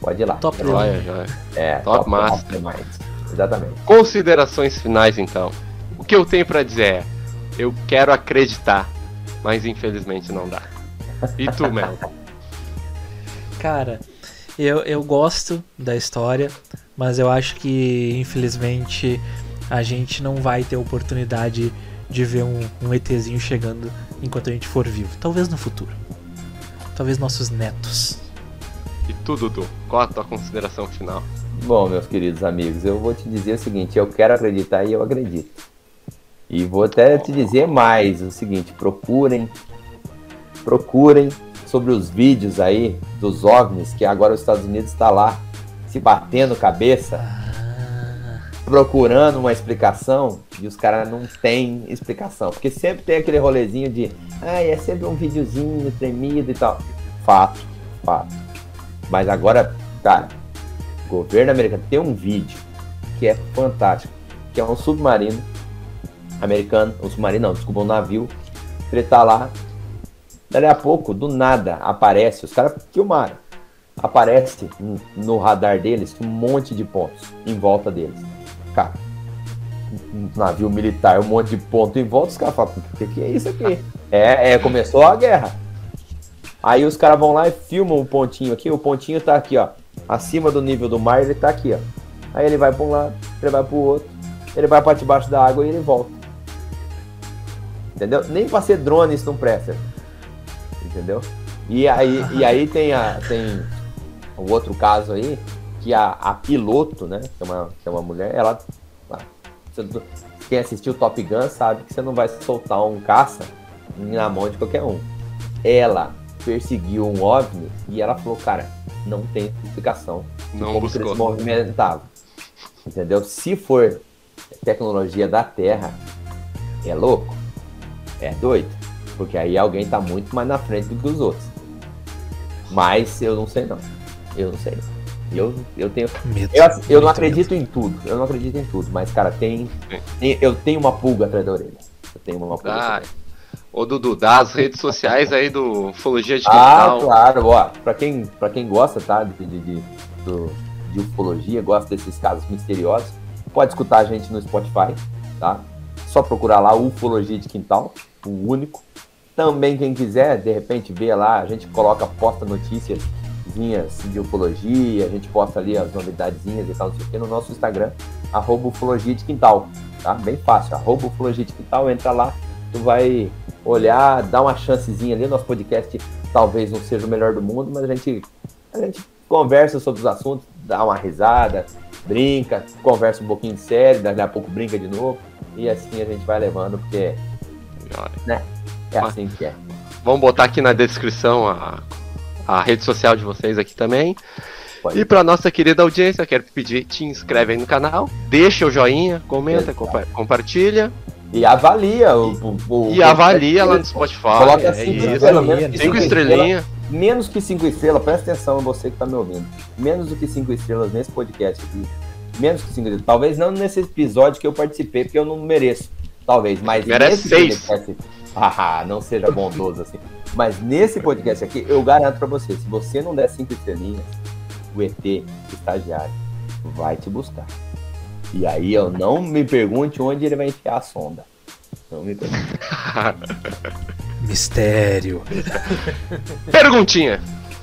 Pode ir lá. Top Joia, joia. É, Top master. demais. Exatamente. Considerações finais, então. O que eu tenho pra dizer é: eu quero acreditar, mas infelizmente não dá. E tu, Mel? Cara, eu, eu gosto da história, mas eu acho que, infelizmente, a gente não vai ter oportunidade de ver um, um ETzinho chegando enquanto a gente for vivo. Talvez no futuro. Talvez nossos netos. E tu, Dudu? Qual a tua consideração final? Bom, meus queridos amigos, eu vou te dizer o seguinte: eu quero acreditar e eu acredito. E vou até te dizer mais: o seguinte, procurem, procurem sobre os vídeos aí dos OVNIs, que agora os Estados Unidos está lá se batendo cabeça, Ah, procurando uma explicação, e os caras não têm explicação. Porque sempre tem aquele rolezinho de, ah, é sempre um videozinho tremido e tal. Fato, fato. Mas agora, cara, o governo americano tem um vídeo que é fantástico, que é um submarino americano, um submarino não, desculpa, um navio, ele tá lá, dali a pouco, do nada, aparece, os caras filmaram, aparece no- no radar deles um monte de pontos em volta deles. Cara, um navio militar, um monte de ponto em volta, os caras falam, o que, que é isso aqui? É, é, começou a guerra. Aí os caras vão lá e filmam o pontinho aqui, o pontinho tá aqui, ó, acima do nível do mar, ele tá aqui, ó. Aí ele vai para um lado, ele vai pro outro, ele vai para debaixo da água e ele volta. Entendeu? Nem para ser drone isso não presta. Entendeu? E aí, e aí tem, a, tem o outro caso aí, que a, a piloto, né? Que é, uma, que é uma mulher, ela. ah, Quem assistiu Top Gun sabe que você não vai soltar um caça na mão de qualquer um. Ela perseguiu um OVNI e ela falou, cara, não tem explicação Não como que ele buscou. se movimentava. Entendeu? Se for tecnologia da Terra, é louco, é doido, porque aí alguém tá muito mais na frente do que os outros. Mas eu não sei não, eu não sei. Eu, eu tenho medo. eu, eu não acredito em tudo, eu não acredito em tudo, mas cara, tem, tem- eu tenho uma pulga atrás da orelha. Eu tenho uma pulga. Ah, atrás da orelha. ô Dudu, dá as redes sociais aí do Ufologia de Ah, claro, ó, pra quem, pra quem gosta, tá, de, de, de, do- de ufologia, gosta desses casos misteriosos, pode escutar a gente no Spotify, tá? Só procurar lá Ufologia de Quintal, o único. Também quem quiser, de repente, ver lá, a gente coloca, posta notícias de ufologia, a gente posta ali as novidadezinhas e tal, não sei o que, no nosso Instagram, arroba ufologia de quintal, tá? Bem fácil, arroba ufologia de quintal, entra lá, tu vai olhar, dar uma chancezinha ali, nosso podcast talvez não seja o melhor do mundo, mas a gente, a gente conversa sobre os assuntos, dá uma risada, brinca, conversa um pouquinho sério, daqui a pouco brinca de novo, e assim a gente vai levando, porque Olha, é assim que é. Vamos botar aqui na descrição a, a rede social de vocês aqui também. E para nossa querida audiência, quero pedir, te inscreve aí no canal, deixa o joinha, comenta, compa- compartilha E avalia o, o- o- e avalia lá no Spotify. Coloca é cinco menos que Cinco cinco estrelinhas. menos que cinco estrelas, presta atenção você que tá me ouvindo. Menos do que cinco estrelas nesse podcast aqui. Menos que 5 estrelas. Talvez não nesse episódio que eu participei, porque eu não mereço. Talvez, mas Merece nesse seis. podcast. Ah, não seja bondoso assim. Mas nesse podcast aqui, eu garanto pra você, se você não der 5 estrelinhas, o ET, estagiário, vai te buscar. E aí eu não me pergunte onde ele vai enfiar a sonda. Não me pergunte. Mistério. Perguntinha.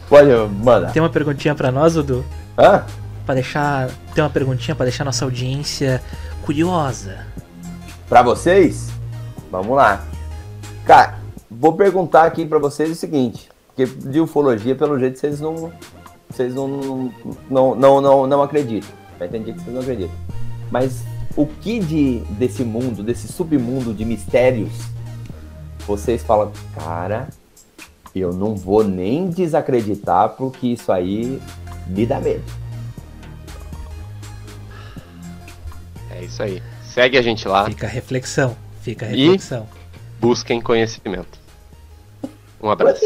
Pode mandar. Tem uma perguntinha pra nós, Dudu? Hã? Pra deixar. Tem uma perguntinha pra deixar nossa audiência curiosa. Pra vocês? Vamos lá. Cara, vou perguntar aqui pra vocês o seguinte, porque de ufologia, pelo jeito, vocês não vocês não não não não, não acreditam. Já entendi que vocês não acreditam. Mas o que de desse mundo, desse submundo de mistérios, vocês falam, cara, eu não vou nem desacreditar porque isso aí me dá medo. É isso aí. Segue a gente lá, Fica a reflexão. Fica a E? reflexão. busquem conhecimento. Um abraço.